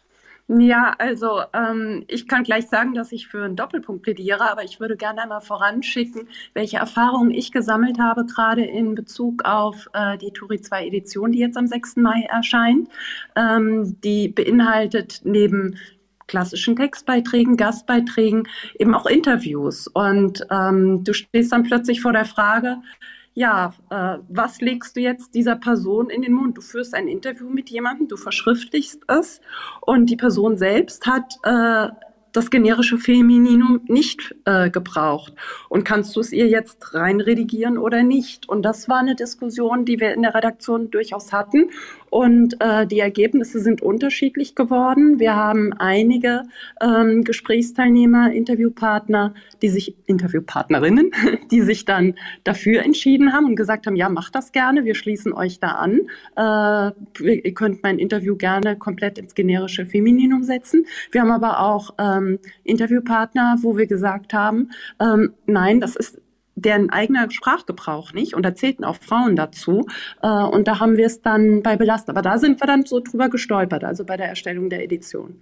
Speaker 11: Ja, also ähm, ich kann gleich sagen, dass ich für einen Doppelpunkt plädiere, aber ich würde gerne einmal voranschicken, welche Erfahrungen ich gesammelt habe, gerade in Bezug auf äh, die Turi 2 Edition, die jetzt am 6. Mai erscheint. Ähm, die beinhaltet neben klassischen Textbeiträgen, Gastbeiträgen eben auch Interviews. Und ähm, du stehst dann plötzlich vor der Frage, ja, äh, was legst du jetzt dieser Person in den Mund? Du führst ein Interview mit jemandem, du verschriftlichst es und die Person selbst hat äh, das generische Femininum nicht äh, gebraucht. Und kannst du es ihr jetzt reinredigieren oder nicht? Und das war eine Diskussion, die wir in der Redaktion durchaus hatten. Und äh, die Ergebnisse sind unterschiedlich geworden. Wir haben einige ähm, Gesprächsteilnehmer, Interviewpartner, die sich, Interviewpartnerinnen, die sich dann dafür entschieden haben und gesagt haben, ja, macht das gerne, wir schließen euch da an. Äh, ihr könnt mein Interview gerne komplett ins generische Femininum setzen. Wir haben aber auch ähm, Interviewpartner, wo wir gesagt haben, ähm, nein, das ist deren eigener Sprachgebrauch nicht und da zählten auch Frauen dazu. Äh, und da haben wir es dann bei belastet. Aber da sind wir dann so drüber gestolpert, also bei der Erstellung der Edition.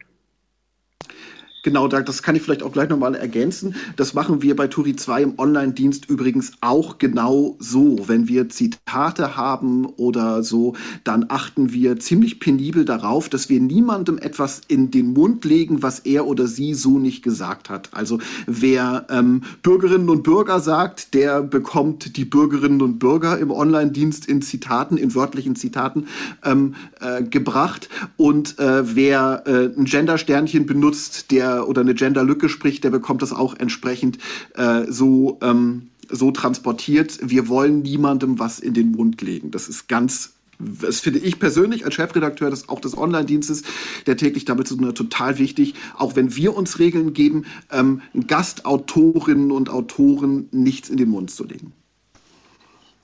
Speaker 2: Genau, das kann ich vielleicht auch gleich nochmal ergänzen. Das machen wir bei Turi 2 im Online-Dienst übrigens auch genau so. Wenn wir Zitate haben oder so, dann achten wir ziemlich penibel darauf, dass wir niemandem etwas in den Mund legen, was er oder sie so nicht gesagt hat. Also wer ähm, Bürgerinnen und Bürger sagt, der bekommt die Bürgerinnen und Bürger im Online-Dienst in Zitaten, in wörtlichen Zitaten ähm, äh, gebracht. Und äh, wer äh, ein Gender-Sternchen benutzt, der oder eine Genderlücke spricht, der bekommt das auch entsprechend äh, so, ähm, so transportiert. Wir wollen niemandem was in den Mund legen. Das ist ganz das finde ich persönlich als Chefredakteur des, auch des Online-Dienstes, der täglich damit zu tun hat, total wichtig, auch wenn wir uns Regeln geben, ähm, Gastautorinnen und Autoren nichts in den Mund zu legen.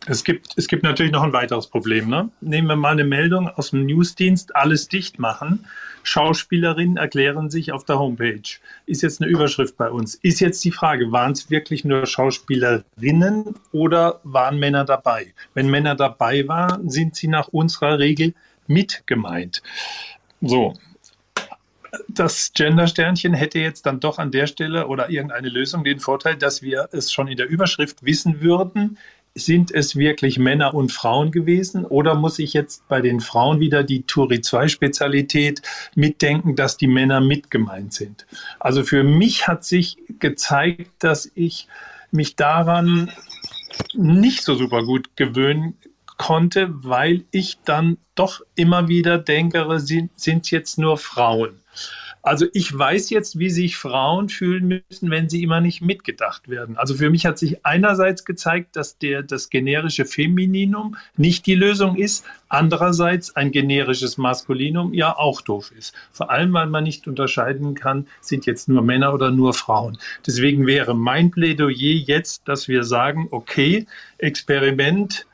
Speaker 3: Es gibt, es gibt natürlich noch ein weiteres Problem. Ne? Nehmen wir mal eine Meldung aus dem Newsdienst, alles dicht machen. Schauspielerinnen erklären sich auf der Homepage. Ist jetzt eine Überschrift bei uns. Ist jetzt die Frage, waren es wirklich nur Schauspielerinnen oder waren Männer dabei? Wenn Männer dabei waren, sind sie nach unserer Regel mit gemeint. So, das Gender-Sternchen hätte jetzt dann doch an der Stelle oder irgendeine Lösung den Vorteil, dass wir es schon in der Überschrift wissen würden, sind es wirklich Männer und Frauen gewesen oder muss ich jetzt bei den Frauen wieder die Turi 2 Spezialität mitdenken, dass die Männer mit gemeint sind? Also für mich hat sich gezeigt, dass ich mich daran nicht so super gut gewöhnen konnte, weil ich dann doch immer wieder denke, sind es jetzt nur Frauen? Also ich weiß jetzt, wie sich Frauen fühlen müssen, wenn sie immer nicht mitgedacht werden. Also für mich hat sich einerseits gezeigt, dass der, das generische Femininum nicht die Lösung ist, andererseits ein generisches Maskulinum ja auch doof ist. Vor allem, weil man nicht unterscheiden kann, sind jetzt nur Männer oder nur Frauen. Deswegen wäre mein Plädoyer jetzt, dass wir sagen, okay, Experiment,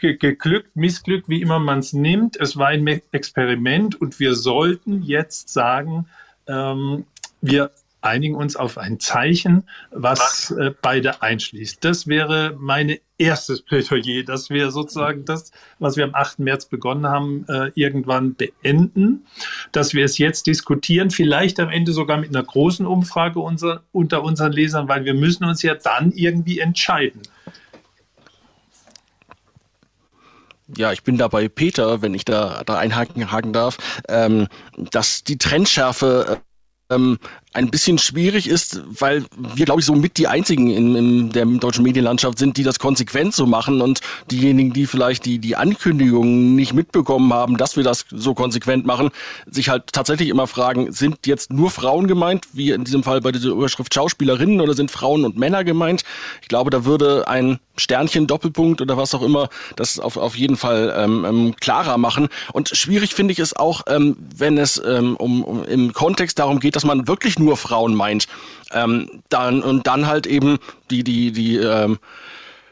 Speaker 3: geglückt, missglückt, wie immer man es nimmt. Es war ein Experiment und wir sollten jetzt sagen, ähm, wir einigen uns auf ein Zeichen, was äh, beide einschließt. Das wäre meine erstes Plädoyer, dass wir sozusagen das, was wir am 8. März begonnen haben, äh, irgendwann beenden, dass wir es jetzt diskutieren, vielleicht am Ende sogar mit einer großen Umfrage unser, unter unseren Lesern, weil wir müssen uns ja dann irgendwie entscheiden.
Speaker 1: Ja, ich bin da bei Peter, wenn ich da, da einhaken haken darf, ähm, dass die Trendschärfe ähm, ein bisschen schwierig ist, weil wir, glaube ich, so mit die einzigen in, in der deutschen Medienlandschaft sind, die das konsequent so machen und diejenigen, die vielleicht die, die Ankündigungen nicht mitbekommen haben, dass wir das so konsequent machen, sich halt tatsächlich immer fragen, sind jetzt nur Frauen gemeint, wie in diesem Fall bei dieser Überschrift Schauspielerinnen oder sind Frauen und Männer gemeint? Ich glaube, da würde ein Sternchen, Doppelpunkt oder was auch immer, das auf, auf jeden Fall ähm, ähm, klarer machen. Und schwierig finde ich es auch, ähm, wenn es ähm, um, um im Kontext darum geht, dass man wirklich nur Frauen meint. Ähm, dann, und dann halt eben die, die, die ähm,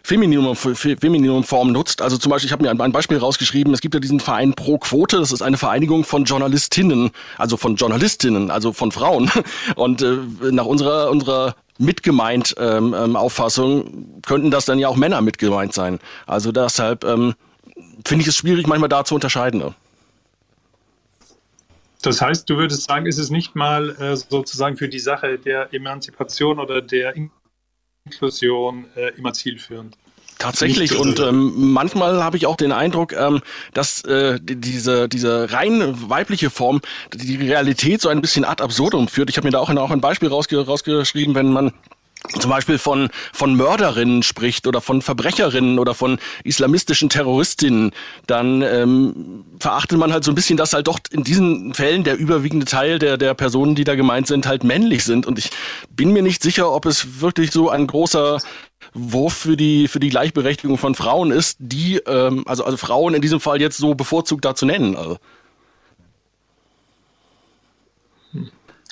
Speaker 1: Femininumform nutzt. Also zum Beispiel, ich habe mir ein, Beispiel rausgeschrieben, es gibt ja diesen Verein Pro Quote, das ist eine Vereinigung von Journalistinnen, also von Journalistinnen, also von Frauen. Und äh, nach unserer, unserer mitgemeint ähm, ähm, Auffassung könnten das dann ja auch Männer mitgemeint sein. Also deshalb ähm, finde ich es schwierig, manchmal da zu unterscheiden.
Speaker 3: Das heißt, du würdest sagen, ist es nicht mal äh, sozusagen für die Sache der Emanzipation oder der Inklusion äh, immer zielführend?
Speaker 1: Tatsächlich und ähm, manchmal habe ich auch den Eindruck, ähm, dass äh, diese diese rein weibliche Form die Realität so ein bisschen ad absurdum führt. Ich habe mir da auch, auch ein Beispiel rausge rausgeschrieben, wenn man zum Beispiel von, von Mörderinnen spricht oder von Verbrecherinnen oder von islamistischen Terroristinnen, dann ähm, verachtet man halt so ein bisschen, dass halt doch in diesen Fällen der überwiegende Teil der, der Personen, die da gemeint sind, halt männlich sind. Und ich bin mir nicht sicher, ob es wirklich so ein großer Wurf für die, für die Gleichberechtigung von Frauen ist, die, ähm, also, also Frauen in diesem Fall jetzt so bevorzugt da zu nennen. Also.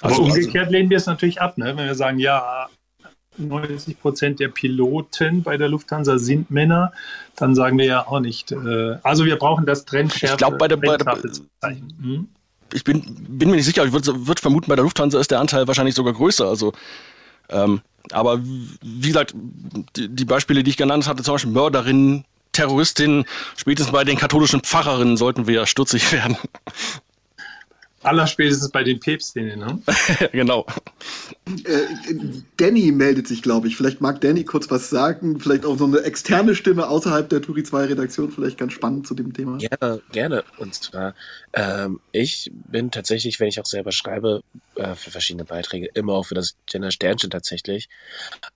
Speaker 3: Also umgekehrt lehnen wir es natürlich ab, ne? wenn wir sagen, ja, 90 Prozent der Piloten bei der Lufthansa sind Männer, dann sagen wir ja auch nicht. Äh, also wir brauchen das Trendschärfe.
Speaker 1: Ich glaube, bei der, bei der hm? ich bin, bin mir nicht sicher, ich würde würd vermuten, bei der Lufthansa ist der Anteil wahrscheinlich sogar größer. Also, ähm, aber wie gesagt, die, die Beispiele, die ich genannt hatte, zum Beispiel Mörderinnen, Terroristinnen, spätestens bei den katholischen Pfarrerinnen sollten wir stutzig werden.
Speaker 3: Allerspätestens bei den Päpstinnen, ne?
Speaker 1: genau.
Speaker 2: Äh, Danny meldet sich, glaube ich. Vielleicht mag Danny kurz was sagen. Vielleicht auch so eine externe Stimme außerhalb der Turi 2 Redaktion. Vielleicht ganz spannend zu dem Thema.
Speaker 6: Gerne, gerne. Und zwar, ähm, ich bin tatsächlich, wenn ich auch selber schreibe, äh, für verschiedene Beiträge, immer auch für das Gender Sternchen tatsächlich.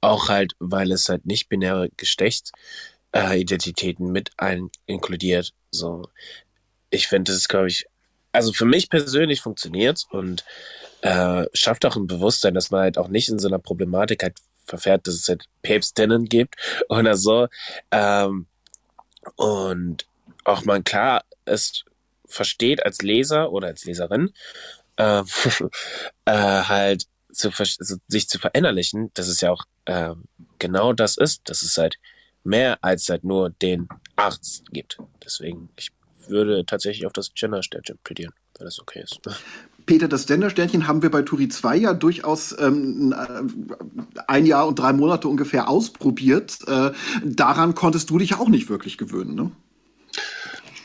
Speaker 6: Auch halt, weil es halt nicht binäre Geschlechtsidentitäten äh, mit ein inkludiert. So, ich finde, das ist, glaube ich, also für mich persönlich funktioniert und äh, schafft auch ein Bewusstsein, dass man halt auch nicht in so einer Problematik halt verfährt, dass es halt Päpstinnen gibt oder so. Ähm, und auch man klar es versteht als Leser oder als Leserin äh, äh, halt zu, sich zu verinnerlichen, dass es ja auch äh, genau das ist, dass es halt mehr als halt nur den Arzt gibt. Deswegen, ich würde tatsächlich auf das Gender-Sternchen plädieren, wenn das okay ist.
Speaker 2: Peter, das Gender-Sternchen haben wir bei Turi 2 ja durchaus ähm, ein Jahr und drei Monate ungefähr ausprobiert. Äh, daran konntest du dich auch nicht wirklich gewöhnen, ne?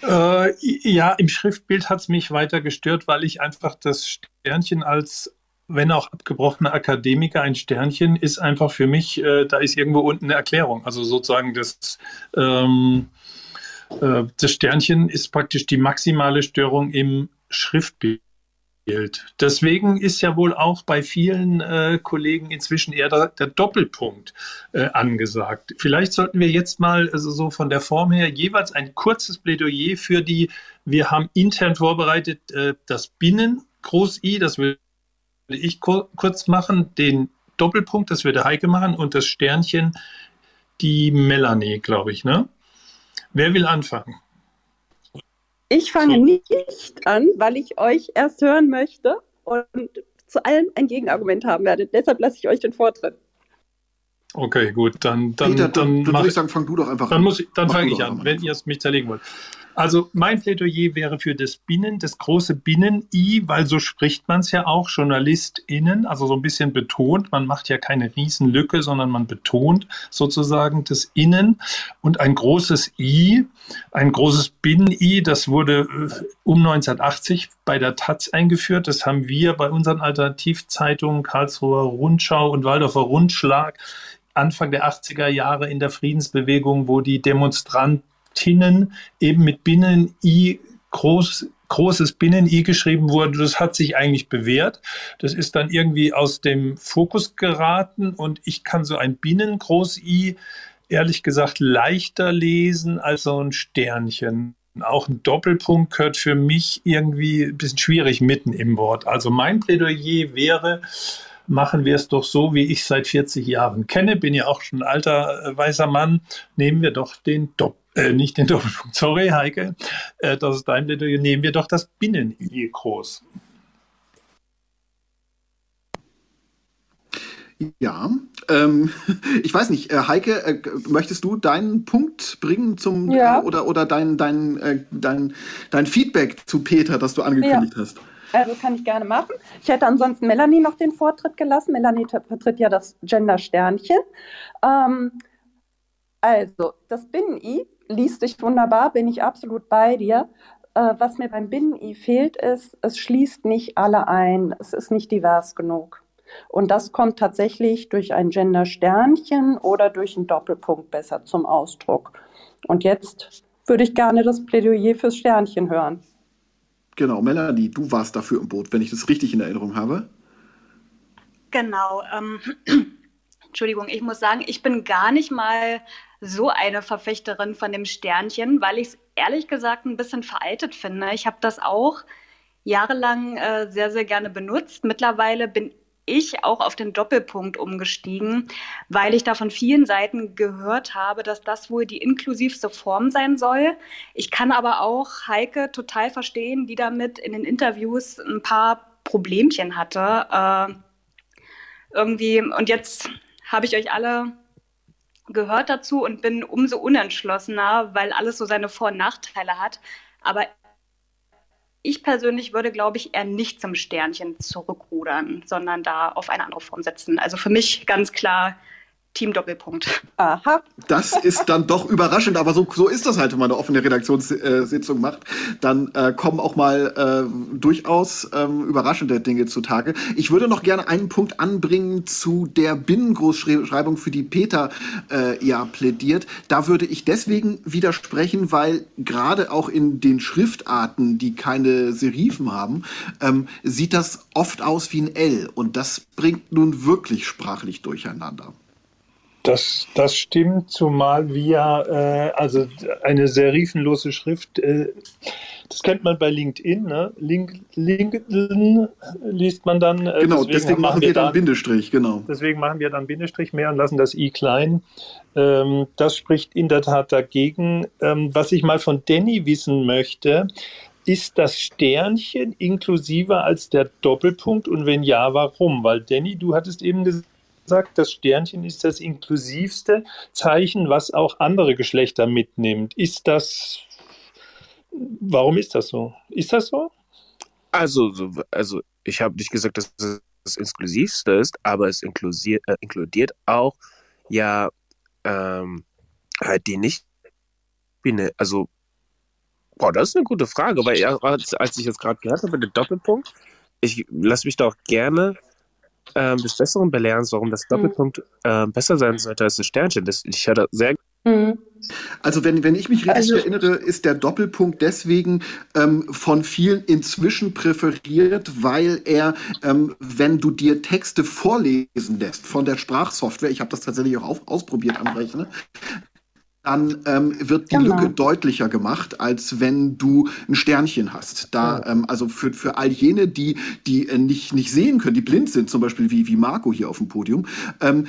Speaker 3: Äh, ja, im Schriftbild hat es mich weiter gestört, weil ich einfach das Sternchen als wenn auch abgebrochener Akademiker, ein Sternchen ist einfach für mich, äh, da ist irgendwo unten eine Erklärung. Also sozusagen das, ähm, äh, das Sternchen ist praktisch die maximale Störung im Schriftbild. Deswegen ist ja wohl auch bei vielen äh, Kollegen inzwischen eher der, der Doppelpunkt äh, angesagt. Vielleicht sollten wir jetzt mal also so von der Form her jeweils ein kurzes Plädoyer für die, wir haben intern vorbereitet, äh, das Binnen Groß I, das will ich kurz machen, den Doppelpunkt, das würde Heike machen und das Sternchen die Melanie, glaube ich, ne? Wer will anfangen?
Speaker 11: Ich fange so. nicht an, weil ich euch erst hören möchte und zu allem ein Gegenargument haben werde. Deshalb lasse ich euch den Vortritt.
Speaker 3: Okay, gut, dann dann
Speaker 2: Peter,
Speaker 3: dann,
Speaker 2: dann würde ich sagen, fang du doch einfach
Speaker 3: dann
Speaker 2: an.
Speaker 3: Muss ich, dann fange ich
Speaker 2: an,
Speaker 3: an, wenn ihr es mich zerlegen wollt. Also mein Plädoyer wäre für das Binnen, das große Binnen-I, weil so spricht man es ja auch, JournalistInnen, also so ein bisschen betont. Man macht ja keine Riesenlücke, sondern man betont sozusagen das Innen. Und ein großes I, ein großes Binnen-I, das wurde äh, um 1980 bei der Taz eingeführt. Das haben wir bei unseren Alternativzeitungen Karlsruher Rundschau und Waldorfer Rundschlag Anfang der 80er Jahre in der Friedensbewegung, wo die Demonstrantinnen eben mit Binnen-I groß, großes Binnen-I geschrieben wurde, das hat sich eigentlich bewährt. Das ist dann irgendwie aus dem Fokus geraten und ich kann so ein Binnen-Groß-I ehrlich gesagt leichter lesen als so ein Sternchen. Auch ein Doppelpunkt gehört für mich irgendwie ein bisschen schwierig mitten im Wort. Also mein Plädoyer wäre, machen wir es doch so, wie ich seit 40 Jahren kenne. Bin ja auch schon ein alter äh, weißer Mann. Nehmen wir doch den Doppel. Äh, nicht den Doppelpunkt, sorry Heike, äh, das ist dein Plädoyer, nehmen wir doch das Binnen-I groß.
Speaker 2: Ja, ähm, ich weiß nicht, äh, Heike, äh, möchtest du deinen Punkt bringen zum
Speaker 11: ja.
Speaker 2: äh, oder oder dein dein, äh, dein dein Feedback zu Peter, das du angekündigt
Speaker 11: ja.
Speaker 2: hast?
Speaker 11: Also kann ich gerne machen. Ich hätte ansonsten Melanie noch den Vortritt gelassen. Melanie vertritt ja das Gender-Sternchen. Ähm, also, das Binnen-I liest sich wunderbar, bin ich absolut bei dir. Äh, was mir beim Binnen-I fehlt, ist, es schließt nicht alle ein. Es ist nicht divers genug. Und das kommt tatsächlich durch ein Gender-Sternchen oder durch einen Doppelpunkt besser zum Ausdruck. Und jetzt würde ich gerne das Plädoyer fürs Sternchen hören.
Speaker 2: Genau, Melanie, du warst dafür im Boot, wenn ich das richtig in Erinnerung habe.
Speaker 12: Genau. Ähm, Entschuldigung, ich muss sagen, ich bin gar nicht mal so eine Verfechterin von dem Sternchen, weil ich es ehrlich gesagt ein bisschen veraltet finde. Ich habe das auch jahrelang äh, sehr, sehr gerne benutzt. Mittlerweile bin ich auch auf den Doppelpunkt umgestiegen, weil ich da von vielen Seiten gehört habe, dass das wohl die inklusivste Form sein soll. Ich kann aber auch Heike total verstehen, die damit in den Interviews ein paar Problemchen hatte. Äh, irgendwie, und jetzt habe ich euch alle gehört dazu und bin umso unentschlossener, weil alles so seine Vor- und Nachteile hat. Aber ich persönlich würde, glaube ich, eher nicht zum Sternchen zurückrudern, sondern da auf eine andere Form setzen. Also für mich ganz klar Team Doppelpunkt.
Speaker 11: Aha.
Speaker 2: Das ist dann doch überraschend, aber so, so ist das halt, wenn man eine offene Redaktionssitzung macht. Dann äh, kommen auch mal äh, durchaus ähm, überraschende Dinge zutage. Ich würde noch gerne einen Punkt anbringen zu der Binnengroßschreibung, für die Peter äh, ja plädiert. Da würde ich deswegen widersprechen, weil gerade auch in den Schriftarten, die keine Serifen haben, ähm, sieht das oft aus wie ein L. Und das bringt nun wirklich sprachlich durcheinander.
Speaker 3: Das, das stimmt, zumal wir, äh, also eine serifenlose Schrift, äh, das kennt man bei LinkedIn, ne? Link, LinkedIn liest man dann.
Speaker 2: Äh, genau, deswegen, deswegen machen wir dann, dann Bindestrich, genau.
Speaker 3: Deswegen machen wir dann Bindestrich mehr und lassen das i klein. Ähm, das spricht in der Tat dagegen. Ähm, was ich mal von Danny wissen möchte, ist das Sternchen inklusiver als der Doppelpunkt und wenn ja, warum? Weil Danny, du hattest eben gesagt, sagt, das Sternchen ist das inklusivste Zeichen, was auch andere Geschlechter mitnimmt. Ist das, warum ist das so? Ist das so?
Speaker 6: Also, also ich habe nicht gesagt, dass es das inklusivste ist, aber es inklusiert, äh, inkludiert auch ja ähm, halt die nicht also boah, das ist eine gute Frage, weil als, als ich jetzt gerade gehört habe, den Doppelpunkt, ich lasse mich doch gerne ähm, des Besseren belernst, warum das hm. Doppelpunkt mhm. äh, besser sein sollte als das Sternchen. Das, ich hatte sehr
Speaker 2: hm. also wenn, wenn ich mich richtig also, erinnere, ist der Doppelpunkt deswegen ähm, von vielen inzwischen präferiert, weil er, ähm, wenn du dir Texte vorlesen lässt von der Sprachsoftware, ich habe das tatsächlich auch auf, ausprobiert am Rechner, dann ähm, wird die genau. Lücke deutlicher gemacht, als wenn du ein Sternchen hast. Da, ja. ähm, also für, für all jene, die, die äh, nicht, nicht sehen können, die blind sind, zum Beispiel wie, wie Marco hier auf dem Podium, ähm,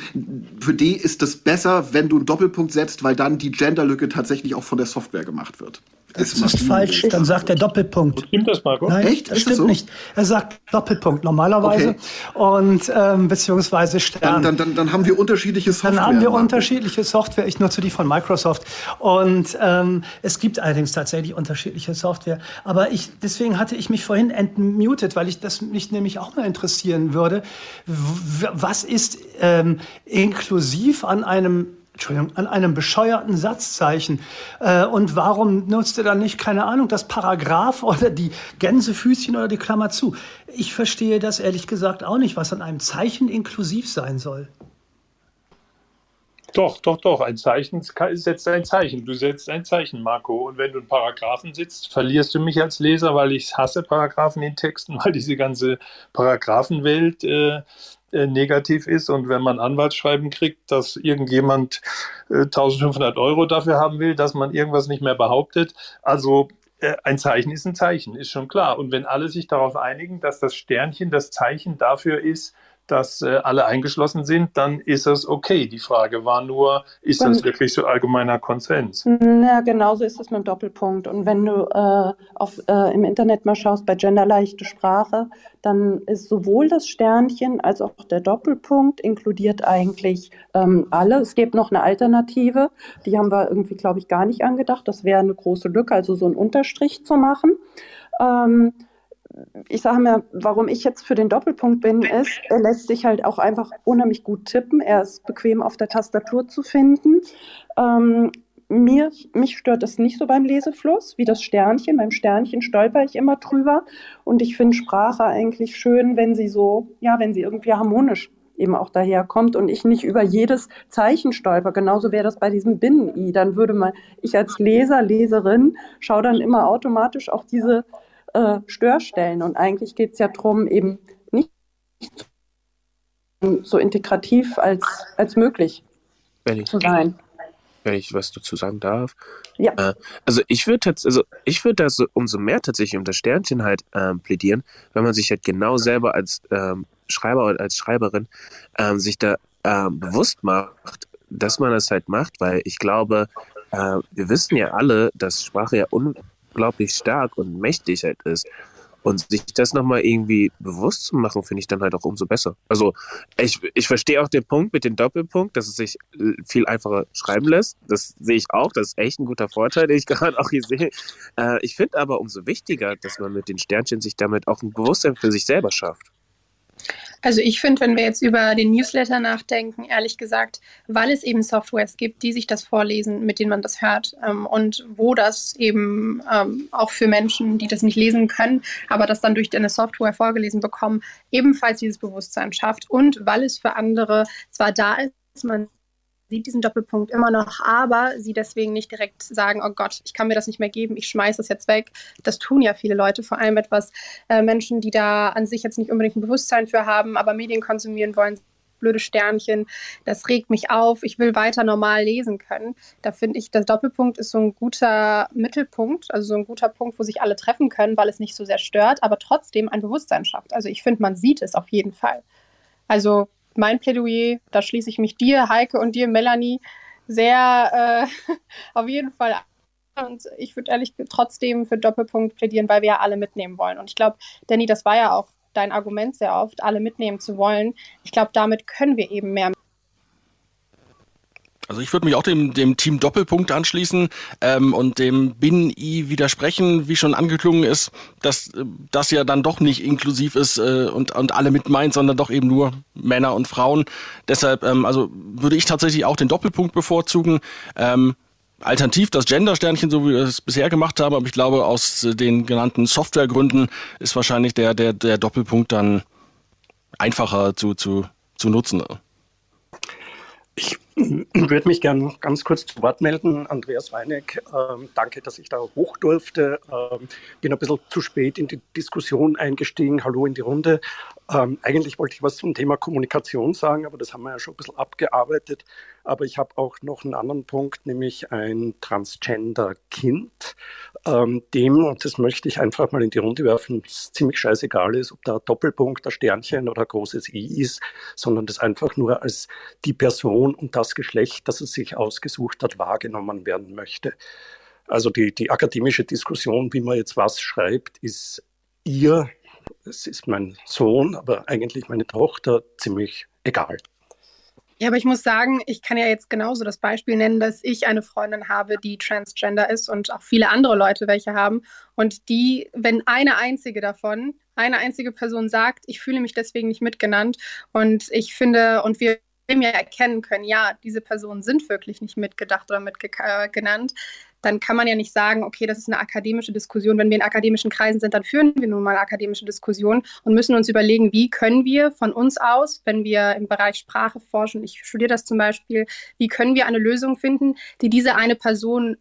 Speaker 2: für die ist es besser, wenn du einen Doppelpunkt setzt, weil dann die Genderlücke tatsächlich auch von der Software gemacht wird.
Speaker 9: Das ist, ist falsch, dann sagt er Doppelpunkt.
Speaker 3: Stimmt das, Marco?
Speaker 9: Nein, Echt? Das stimmt so? nicht. Er sagt Doppelpunkt normalerweise okay. und ähm, beziehungsweise Stern.
Speaker 2: Dann, dann, dann, dann haben wir unterschiedliche Software.
Speaker 9: Dann haben wir Marco. unterschiedliche Software. Ich nutze die von Microsoft und ähm, es gibt allerdings tatsächlich unterschiedliche Software. Aber ich deswegen hatte ich mich vorhin entmutet, weil ich das mich nämlich auch mal interessieren würde. Was ist ähm, inklusiv an einem Entschuldigung, an einem bescheuerten Satzzeichen. Äh, und warum nutzt ihr dann nicht, keine Ahnung, das Paragraph oder die Gänsefüßchen oder die Klammer zu? Ich verstehe das ehrlich gesagt auch nicht, was an einem Zeichen inklusiv sein soll.
Speaker 3: Doch, doch, doch. Ein Zeichen setzt ein Zeichen. Du setzt ein Zeichen, Marco. Und wenn du einen Paragraphen sitzt, verlierst du mich als Leser, weil ich hasse Paragraphen in Texten, weil diese ganze Paragraphenwelt äh, äh, negativ ist und wenn man Anwaltsschreiben kriegt, dass irgendjemand äh, 1500 Euro dafür haben will, dass man irgendwas nicht mehr behauptet. Also äh, ein Zeichen ist ein Zeichen, ist schon klar. Und wenn alle sich darauf einigen, dass das Sternchen das Zeichen dafür ist, dass äh, alle eingeschlossen sind, dann ist das okay. Die Frage war nur, ist das wirklich so allgemeiner Konsens?
Speaker 11: Ja, genauso ist es mit dem Doppelpunkt. Und wenn du äh, auf, äh, im Internet mal schaust bei genderleichte Sprache, dann ist sowohl das Sternchen als auch der Doppelpunkt inkludiert eigentlich ähm, alle. Es gibt noch eine Alternative, die haben wir irgendwie, glaube ich, gar nicht angedacht. Das wäre eine große Lücke, also so einen Unterstrich zu machen. Ähm, ich sage mir, warum ich jetzt für den Doppelpunkt bin, ist, er lässt sich halt auch einfach unheimlich gut tippen. Er ist bequem auf der Tastatur zu finden. Ähm, mir, mich stört es nicht so beim Lesefluss wie das Sternchen. Beim Sternchen stolper ich immer drüber. Und ich finde Sprache eigentlich schön, wenn sie so, ja, wenn sie irgendwie harmonisch eben auch daherkommt und ich nicht über jedes Zeichen stolper. Genauso wäre das bei diesem Binnen-I. Dann würde man, ich als Leser, Leserin, schaue dann immer automatisch auf diese äh, Störstellen. Und eigentlich geht es ja darum, eben nicht so integrativ als, als möglich
Speaker 6: wenn ich,
Speaker 11: zu sein.
Speaker 6: Wenn ich was dazu sagen darf.
Speaker 11: Ja.
Speaker 6: Äh, also ich würde also ich würde da so umso mehr tatsächlich um das Sternchen halt ähm, plädieren, wenn man sich halt genau selber als ähm, Schreiber oder als Schreiberin ähm, sich da ähm, bewusst macht, dass man das halt macht, weil ich glaube, äh, wir wissen ja alle, dass Sprache ja un unglaublich stark und mächtig halt ist. Und sich das nochmal irgendwie bewusst zu machen, finde ich dann halt auch umso besser. Also ich, ich verstehe auch den Punkt mit dem Doppelpunkt, dass es sich viel einfacher schreiben lässt. Das sehe ich auch. Das ist echt ein guter Vorteil, den ich gerade auch hier sehe. Äh, ich finde aber umso wichtiger, dass man mit den Sternchen sich damit auch ein Bewusstsein für sich selber schafft.
Speaker 4: Also ich finde, wenn wir jetzt über den Newsletter nachdenken, ehrlich gesagt, weil es eben Softwares gibt, die sich das vorlesen, mit denen man das hört ähm, und wo das eben ähm, auch für Menschen, die das nicht lesen können, aber das dann durch eine Software vorgelesen bekommen, ebenfalls dieses Bewusstsein schafft und weil es für andere zwar da ist, man sieht diesen Doppelpunkt immer noch, aber sie deswegen nicht direkt sagen, oh Gott, ich kann mir das nicht mehr geben, ich schmeiße es jetzt weg. Das tun ja viele Leute, vor allem etwas äh, Menschen, die da an sich jetzt nicht unbedingt ein Bewusstsein für haben, aber Medien konsumieren wollen, blöde Sternchen, das regt mich auf, ich will weiter normal lesen können. Da finde ich, der Doppelpunkt ist so ein guter Mittelpunkt, also so ein guter Punkt, wo sich alle treffen können, weil es nicht so sehr stört, aber trotzdem ein Bewusstsein schafft. Also ich finde, man sieht es auf jeden Fall. Also mein Plädoyer, da schließe ich mich dir, Heike und dir, Melanie, sehr äh, auf jeden Fall an. Und ich würde ehrlich trotzdem für Doppelpunkt plädieren, weil wir ja alle mitnehmen wollen. Und ich glaube, Danny, das war ja auch dein Argument sehr oft, alle mitnehmen zu wollen. Ich glaube, damit können wir eben mehr
Speaker 1: also ich würde mich auch dem, dem Team Doppelpunkt anschließen ähm, und dem Bin-I widersprechen, wie schon angeklungen ist, dass äh, das ja dann doch nicht inklusiv ist äh, und, und alle mit meint, sondern doch eben nur Männer und Frauen. Deshalb ähm, also würde ich tatsächlich auch den Doppelpunkt bevorzugen. Ähm, alternativ das Gender-Sternchen, so wie wir es bisher gemacht haben, aber ich glaube, aus den genannten Softwaregründen ist wahrscheinlich der, der, der Doppelpunkt dann einfacher zu, zu, zu nutzen.
Speaker 13: Ich
Speaker 14: würde mich gerne ganz kurz zu Wort melden. Andreas Weineck, ähm, danke, dass ich da hoch durfte. Ähm, bin ein bisschen zu spät in die Diskussion eingestiegen. Hallo in die Runde. Ähm, eigentlich wollte ich was zum Thema Kommunikation sagen, aber das haben wir ja schon ein bisschen abgearbeitet. Aber ich habe auch noch einen anderen Punkt, nämlich ein Transgender-Kind, ähm, dem, und das möchte ich einfach mal in die Runde werfen, es ziemlich scheißegal ist, ob da Doppelpunkt, ein Sternchen oder ein großes I ist, sondern das einfach nur als die Person und das Geschlecht, das es sich ausgesucht hat, wahrgenommen werden möchte. Also die, die akademische Diskussion, wie man jetzt was schreibt, ist ihr es ist mein Sohn, aber eigentlich meine Tochter ziemlich egal.
Speaker 4: Ja, aber ich muss sagen, ich kann ja jetzt genauso das Beispiel nennen, dass ich eine Freundin habe, die transgender ist und auch viele andere Leute welche haben. Und die, wenn eine einzige davon, eine einzige Person sagt, ich fühle mich deswegen nicht mitgenannt und ich finde, und wir ja erkennen können, ja, diese Personen sind wirklich nicht mitgedacht oder mitgenannt, dann kann man ja nicht sagen, okay, das ist eine akademische Diskussion. Wenn wir in akademischen Kreisen sind, dann führen wir nun mal akademische Diskussionen und müssen uns überlegen, wie können wir von uns aus, wenn wir im Bereich Sprache forschen, ich studiere das zum Beispiel, wie können wir eine Lösung finden, die diese eine Person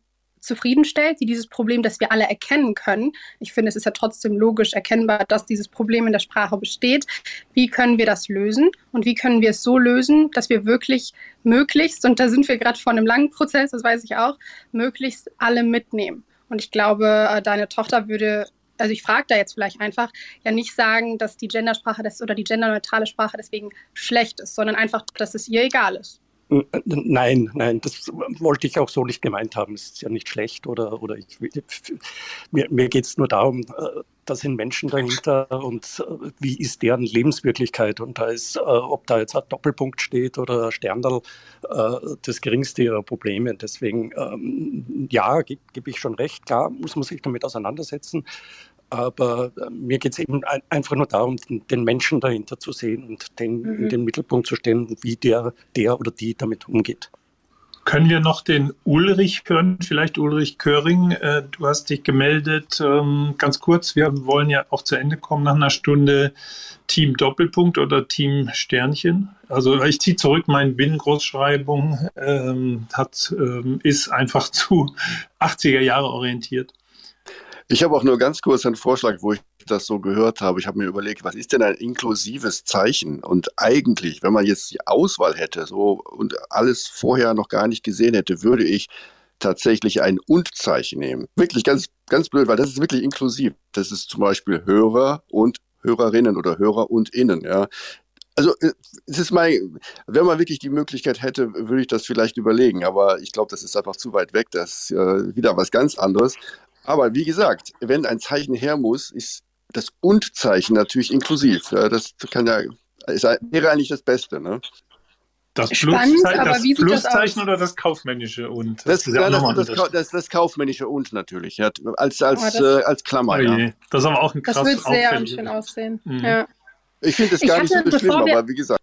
Speaker 4: zufriedenstellt, die dieses Problem, das wir alle erkennen können, ich finde, es ist ja trotzdem logisch erkennbar, dass dieses Problem in der Sprache besteht. Wie können wir das lösen und wie können wir es so lösen, dass wir wirklich möglichst, und da sind wir gerade vor einem langen Prozess, das weiß ich auch, möglichst alle mitnehmen. Und ich glaube, äh, deine Tochter würde also ich frage da jetzt vielleicht einfach, ja nicht sagen, dass die Gendersprache das, oder die genderneutrale Sprache deswegen schlecht ist, sondern einfach, dass es ihr egal ist.
Speaker 14: Nein, nein, das wollte ich auch so nicht gemeint haben. Es ist ja nicht schlecht oder, oder ich, mir, mir geht es nur darum, äh, da sind Menschen dahinter und äh, wie ist deren Lebenswirklichkeit und da ist, äh, ob da jetzt ein Doppelpunkt steht oder ein Sterndal, das geringste ihrer Probleme. Deswegen, ähm, ja, gebe geb ich schon recht, klar muss man sich damit auseinandersetzen. Aber äh, mir geht es eben einfach nur darum, den Menschen dahinter zu sehen und den mhm. in den Mittelpunkt zu stellen, wie der, der oder die damit umgeht.
Speaker 3: Können wir noch den Ulrich hören? Vielleicht Ulrich Köring, äh, du hast dich gemeldet. Ähm, ganz kurz, wir wollen ja auch zu Ende kommen nach einer Stunde. Team Doppelpunkt oder Team Sternchen? Also ich ziehe zurück, mein Binnengroßschreibung ähm, hat, ähm, ist einfach zu 80er Jahre orientiert.
Speaker 15: Ich habe auch nur ganz kurz einen Vorschlag, wo ich das so gehört habe. Ich habe mir überlegt, was ist denn ein inklusives Zeichen? Und eigentlich, wenn man jetzt die Auswahl hätte so und alles vorher noch gar nicht gesehen hätte, würde ich tatsächlich ein Und-Zeichen nehmen. Wirklich ganz, ganz blöd, weil das ist wirklich inklusiv. Das ist zum Beispiel Hörer und Hörerinnen oder Hörer und Innen. Ja. Also äh, es ist mein, wenn man wirklich die Möglichkeit hätte, würde ich das vielleicht überlegen. Aber ich glaube, das ist einfach zu weit weg. Das ist äh, wieder was ganz anderes. Aber wie gesagt, wenn ein Zeichen her muss, ist das Und-Zeichen natürlich inklusiv. Ja, das kann ja, ist, wäre eigentlich das Beste. Ne?
Speaker 3: Das, Spannend, Pluszeichen, das Pluszeichen oder das kaufmännische Und?
Speaker 15: Das, das, ja, das, das, das, das, kaufmännische Und natürlich, ja, als, als, oh, äh, als Klammer. Oh ja.
Speaker 3: Das ist aber auch ein krass
Speaker 4: Das wird sehr unschön aussehen. Mhm. Ja.
Speaker 15: Ich finde es gar nicht so schlimm, aber wie gesagt.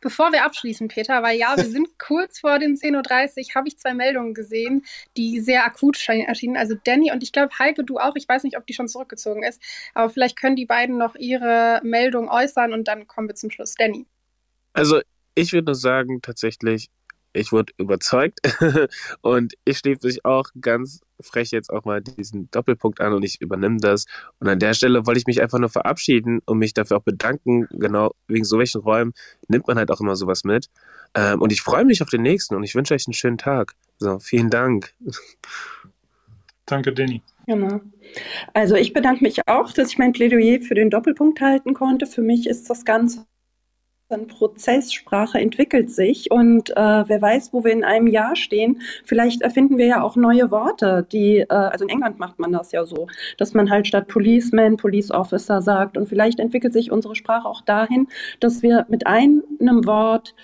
Speaker 4: Bevor wir abschließen, Peter, weil ja, wir sind kurz vor den 10.30 Uhr, habe ich zwei Meldungen gesehen, die sehr akut erschienen. Also Danny und ich glaube Heike, du auch. Ich weiß nicht, ob die schon zurückgezogen ist, aber vielleicht können die beiden noch ihre Meldung äußern und dann kommen wir zum Schluss. Danny.
Speaker 6: Also ich würde sagen, tatsächlich, ich wurde überzeugt und ich schließe mich auch ganz frech jetzt auch mal diesen Doppelpunkt an und ich übernehme das. Und an der Stelle wollte ich mich einfach nur verabschieden und mich dafür auch bedanken. Genau wegen so welchen Räumen nimmt man halt auch immer sowas mit. Ähm, und ich freue mich auf den nächsten und ich wünsche euch einen schönen Tag. So, vielen Dank.
Speaker 3: Danke, Danny.
Speaker 11: Genau. Also ich bedanke mich auch, dass ich mein Plädoyer für den Doppelpunkt halten konnte. Für mich ist das Ganze ein Prozess, Sprache entwickelt sich und äh, wer weiß, wo wir in einem Jahr stehen. Vielleicht erfinden wir ja auch neue Worte, die, äh, also in England macht man das ja so, dass man halt statt Policeman Police Officer sagt und vielleicht entwickelt sich unsere Sprache auch dahin, dass wir mit einem Wort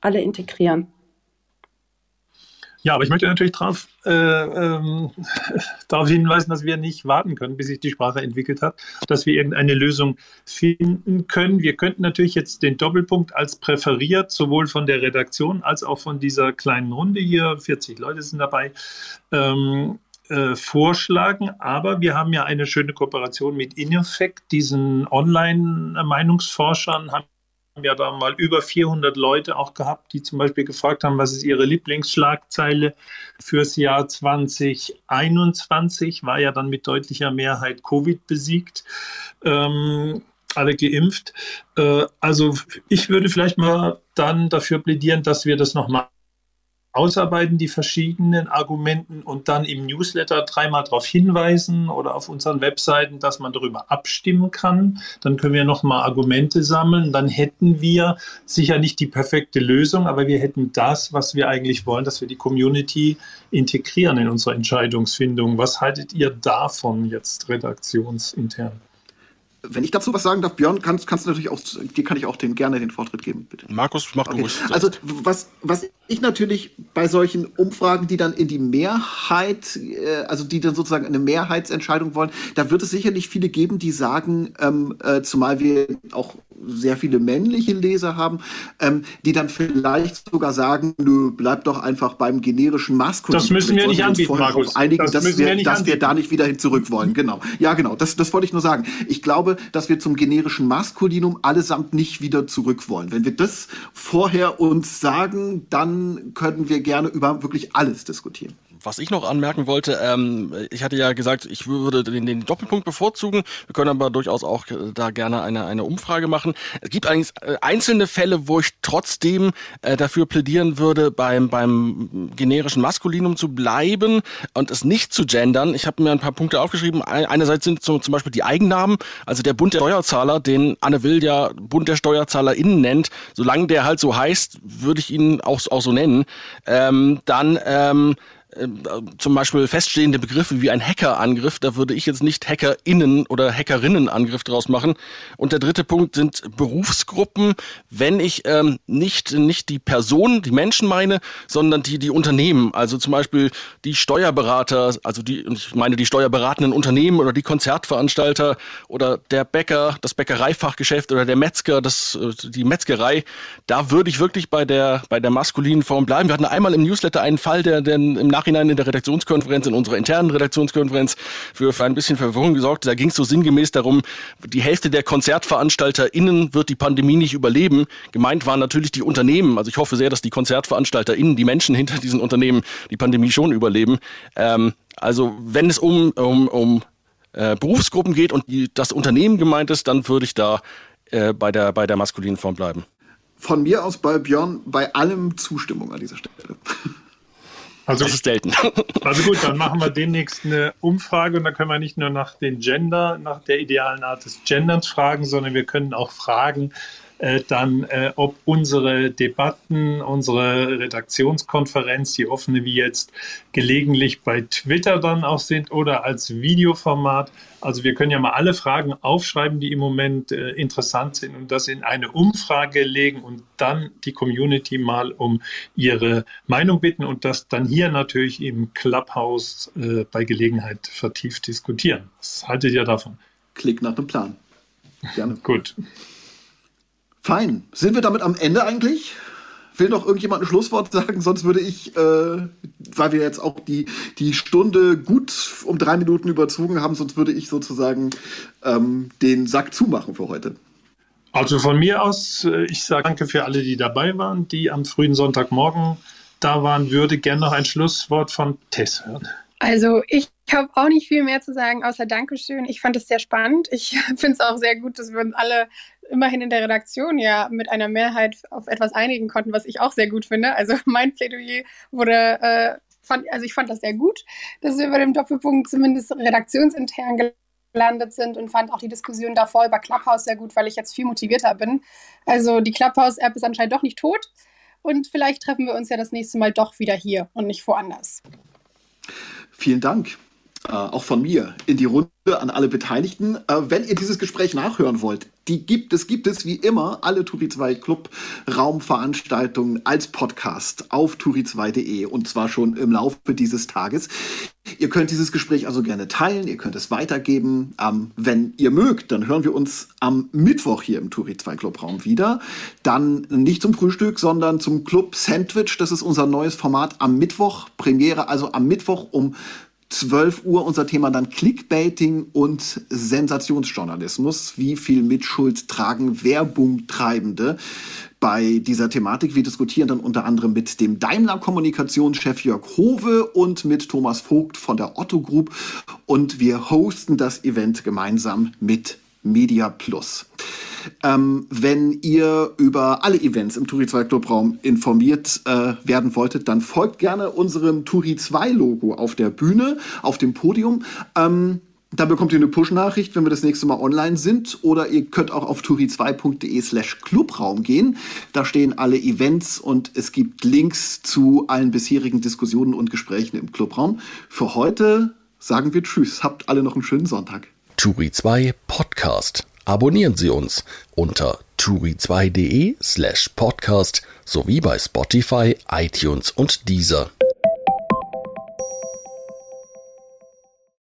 Speaker 11: alle integrieren.
Speaker 3: Ja, aber ich möchte natürlich darauf äh, ähm, darauf hinweisen, dass wir nicht warten können, bis sich die Sprache entwickelt hat, dass wir irgendeine Lösung finden können. Wir könnten natürlich jetzt den Doppelpunkt als präferiert, sowohl von der Redaktion als auch von dieser kleinen Runde hier, 40 Leute sind dabei, ähm, äh, vorschlagen. Aber wir haben ja eine schöne Kooperation mit InEffect, diesen Online-Meinungsforschern, haben ja da mal über 400 Leute auch gehabt, die zum Beispiel gefragt haben, was ist ihre Lieblingsschlagzeile fürs Jahr 2021. War ja dann mit deutlicher Mehrheit Covid besiegt. Ähm, alle geimpft. Äh, also ich würde vielleicht mal dann dafür plädieren, dass wir das nochmal ausarbeiten, die verschiedenen Argumenten und dann im Newsletter dreimal darauf hinweisen oder auf unseren Webseiten, dass man darüber abstimmen kann. Dann können wir nochmal Argumente sammeln. Dann hätten wir sicher nicht die perfekte Lösung, aber wir hätten das, was wir eigentlich wollen, dass wir die Community integrieren in unsere Entscheidungsfindung. Was haltet ihr davon jetzt redaktionsintern?
Speaker 2: Wenn ich dazu was sagen darf, Björn, kannst, kannst du natürlich auch, dir kann ich auch den, gerne den Vortritt geben, bitte.
Speaker 1: Markus, mach okay. ruhig.
Speaker 2: Also, was, was ich natürlich bei solchen Umfragen, die dann in die Mehrheit, äh, also die dann sozusagen eine Mehrheitsentscheidung wollen, da wird es sicherlich viele geben, die sagen, ähm, äh, zumal wir auch sehr viele männliche Leser haben, ähm, die dann vielleicht sogar sagen, nö, bleib doch einfach beim generischen Maskulin.
Speaker 3: Das müssen wir nicht anbieten, Markus.
Speaker 2: Einigen, das dass, wir, wir dass wir da nicht wieder hin zurück wollen. Genau. Ja, genau. Das, das wollte ich nur sagen. Ich glaube, dass wir zum generischen Maskulinum allesamt nicht wieder zurück wollen. Wenn wir das vorher uns sagen, dann können wir gerne über wirklich alles diskutieren
Speaker 1: was ich noch anmerken wollte, ähm, ich hatte ja gesagt, ich würde den, den Doppelpunkt bevorzugen. Wir können aber durchaus auch äh, da gerne eine, eine Umfrage machen. Es gibt eigentlich äh, einzelne Fälle, wo ich trotzdem äh, dafür plädieren würde, beim, beim generischen Maskulinum zu bleiben und es nicht zu gendern. Ich habe mir ein paar Punkte aufgeschrieben. Einerseits sind so, zum Beispiel die Eigennamen, also der Bund der Steuerzahler, den Anne Will ja Bund der SteuerzahlerInnen nennt. Solange der halt so heißt, würde ich ihn auch, auch so nennen. Ähm, dann ähm, ähm, zum Beispiel feststehende Begriffe wie ein Hackerangriff, da würde ich jetzt nicht HackerInnen oder Hackerinnenangriff draus machen. Und der dritte Punkt sind Berufsgruppen, wenn ich ähm, nicht, nicht die Person, die Menschen meine, sondern die, die Unternehmen. Also zum Beispiel die Steuerberater, also die, ich meine die steuerberatenden Unternehmen oder die Konzertveranstalter oder der Bäcker, das Bäckereifachgeschäft oder der Metzger, das, äh, die Metzgerei. Da würde ich wirklich bei der, bei der maskulinen Form bleiben. Wir hatten einmal im Newsletter einen Fall, der, der im Nachhinein in der Redaktionskonferenz, in unserer internen Redaktionskonferenz, für, für ein bisschen Verwirrung gesorgt. Da ging es so sinngemäß darum, die Hälfte der KonzertveranstalterInnen wird die Pandemie nicht überleben. Gemeint waren natürlich die Unternehmen. Also ich hoffe sehr, dass die KonzertveranstalterInnen, die Menschen hinter diesen Unternehmen, die Pandemie schon überleben. Ähm, also wenn es um, um, um äh, Berufsgruppen geht und die, das Unternehmen gemeint ist, dann würde ich da äh, bei, der, bei der maskulinen Form bleiben.
Speaker 2: Von mir aus bei Björn bei allem Zustimmung an dieser Stelle.
Speaker 3: Also, das ist selten. Also gut, dann machen wir demnächst eine Umfrage und dann können wir nicht nur nach den Gender, nach der idealen Art des Genderns fragen, sondern wir können auch fragen, äh, dann, äh, ob unsere Debatten, unsere Redaktionskonferenz, die offene wie jetzt, gelegentlich bei Twitter dann auch sind oder als Videoformat. Also wir können ja mal alle Fragen aufschreiben, die im Moment äh, interessant sind und das in eine Umfrage legen und dann die Community mal um ihre Meinung bitten und das dann hier natürlich im Clubhouse äh, bei Gelegenheit vertieft diskutieren. Was haltet ihr davon?
Speaker 2: Klick nach dem Plan.
Speaker 3: Gerne. Gut.
Speaker 2: Fein. Sind wir damit am Ende eigentlich? Will noch irgendjemand ein Schlusswort sagen? Sonst würde ich, äh, weil wir jetzt auch die, die Stunde gut um drei Minuten überzogen haben, sonst würde ich sozusagen ähm, den Sack zumachen für heute.
Speaker 3: Also von mir aus, äh, ich sage danke für alle, die dabei waren, die am frühen Sonntagmorgen da waren, würde gerne noch ein Schlusswort von Tess hören.
Speaker 4: Also ich habe auch nicht viel mehr zu sagen, außer Dankeschön. Ich fand es sehr spannend. Ich finde es auch sehr gut, dass wir uns alle immerhin in der Redaktion ja mit einer Mehrheit auf etwas einigen konnten, was ich auch sehr gut finde. Also mein Plädoyer wurde, äh, fand, also ich fand das sehr gut, dass wir bei dem Doppelpunkt zumindest redaktionsintern gelandet sind und fand auch die Diskussion davor über Clubhouse sehr gut, weil ich jetzt viel motivierter bin. Also die Clubhouse-App ist anscheinend doch nicht tot und vielleicht treffen wir uns ja das nächste Mal doch wieder hier und nicht woanders.
Speaker 2: Vielen Dank äh, auch von mir in die Runde an alle Beteiligten. Äh, wenn ihr dieses Gespräch nachhören wollt, die gibt es, gibt es wie immer alle Turi 2 Club Raumveranstaltungen als Podcast auf turi2.de und zwar schon im Laufe dieses Tages. Ihr könnt dieses Gespräch also gerne teilen, ihr könnt es weitergeben. Ähm, wenn ihr mögt, dann hören wir uns am Mittwoch hier im Turi 2 Club Raum wieder. Dann nicht zum Frühstück, sondern zum Club Sandwich. Das ist unser neues Format am Mittwoch. Premiere also am Mittwoch um 12 Uhr unser Thema dann Clickbaiting und Sensationsjournalismus. Wie viel Mitschuld tragen Werbungtreibende? bei dieser Thematik. Wir diskutieren dann unter anderem mit dem Daimler-Kommunikationschef Jörg Hove und mit Thomas Vogt von der Otto Group und wir hosten das Event gemeinsam mit Media Plus. Ähm, wenn ihr über alle Events im Turi 2 Clubraum informiert äh, werden wolltet, dann folgt gerne unserem Turi 2 Logo auf der Bühne, auf dem Podium. Ähm, da bekommt ihr eine Push-Nachricht, wenn wir das nächste Mal online sind. Oder ihr könnt auch auf turi2.de slash Clubraum gehen. Da stehen alle Events und es gibt Links zu allen bisherigen Diskussionen und Gesprächen im Clubraum. Für heute sagen wir Tschüss. Habt alle noch einen schönen Sonntag.
Speaker 1: Turi 2 Podcast. Abonnieren Sie uns unter turi2.de slash podcast sowie bei Spotify, iTunes und Deezer.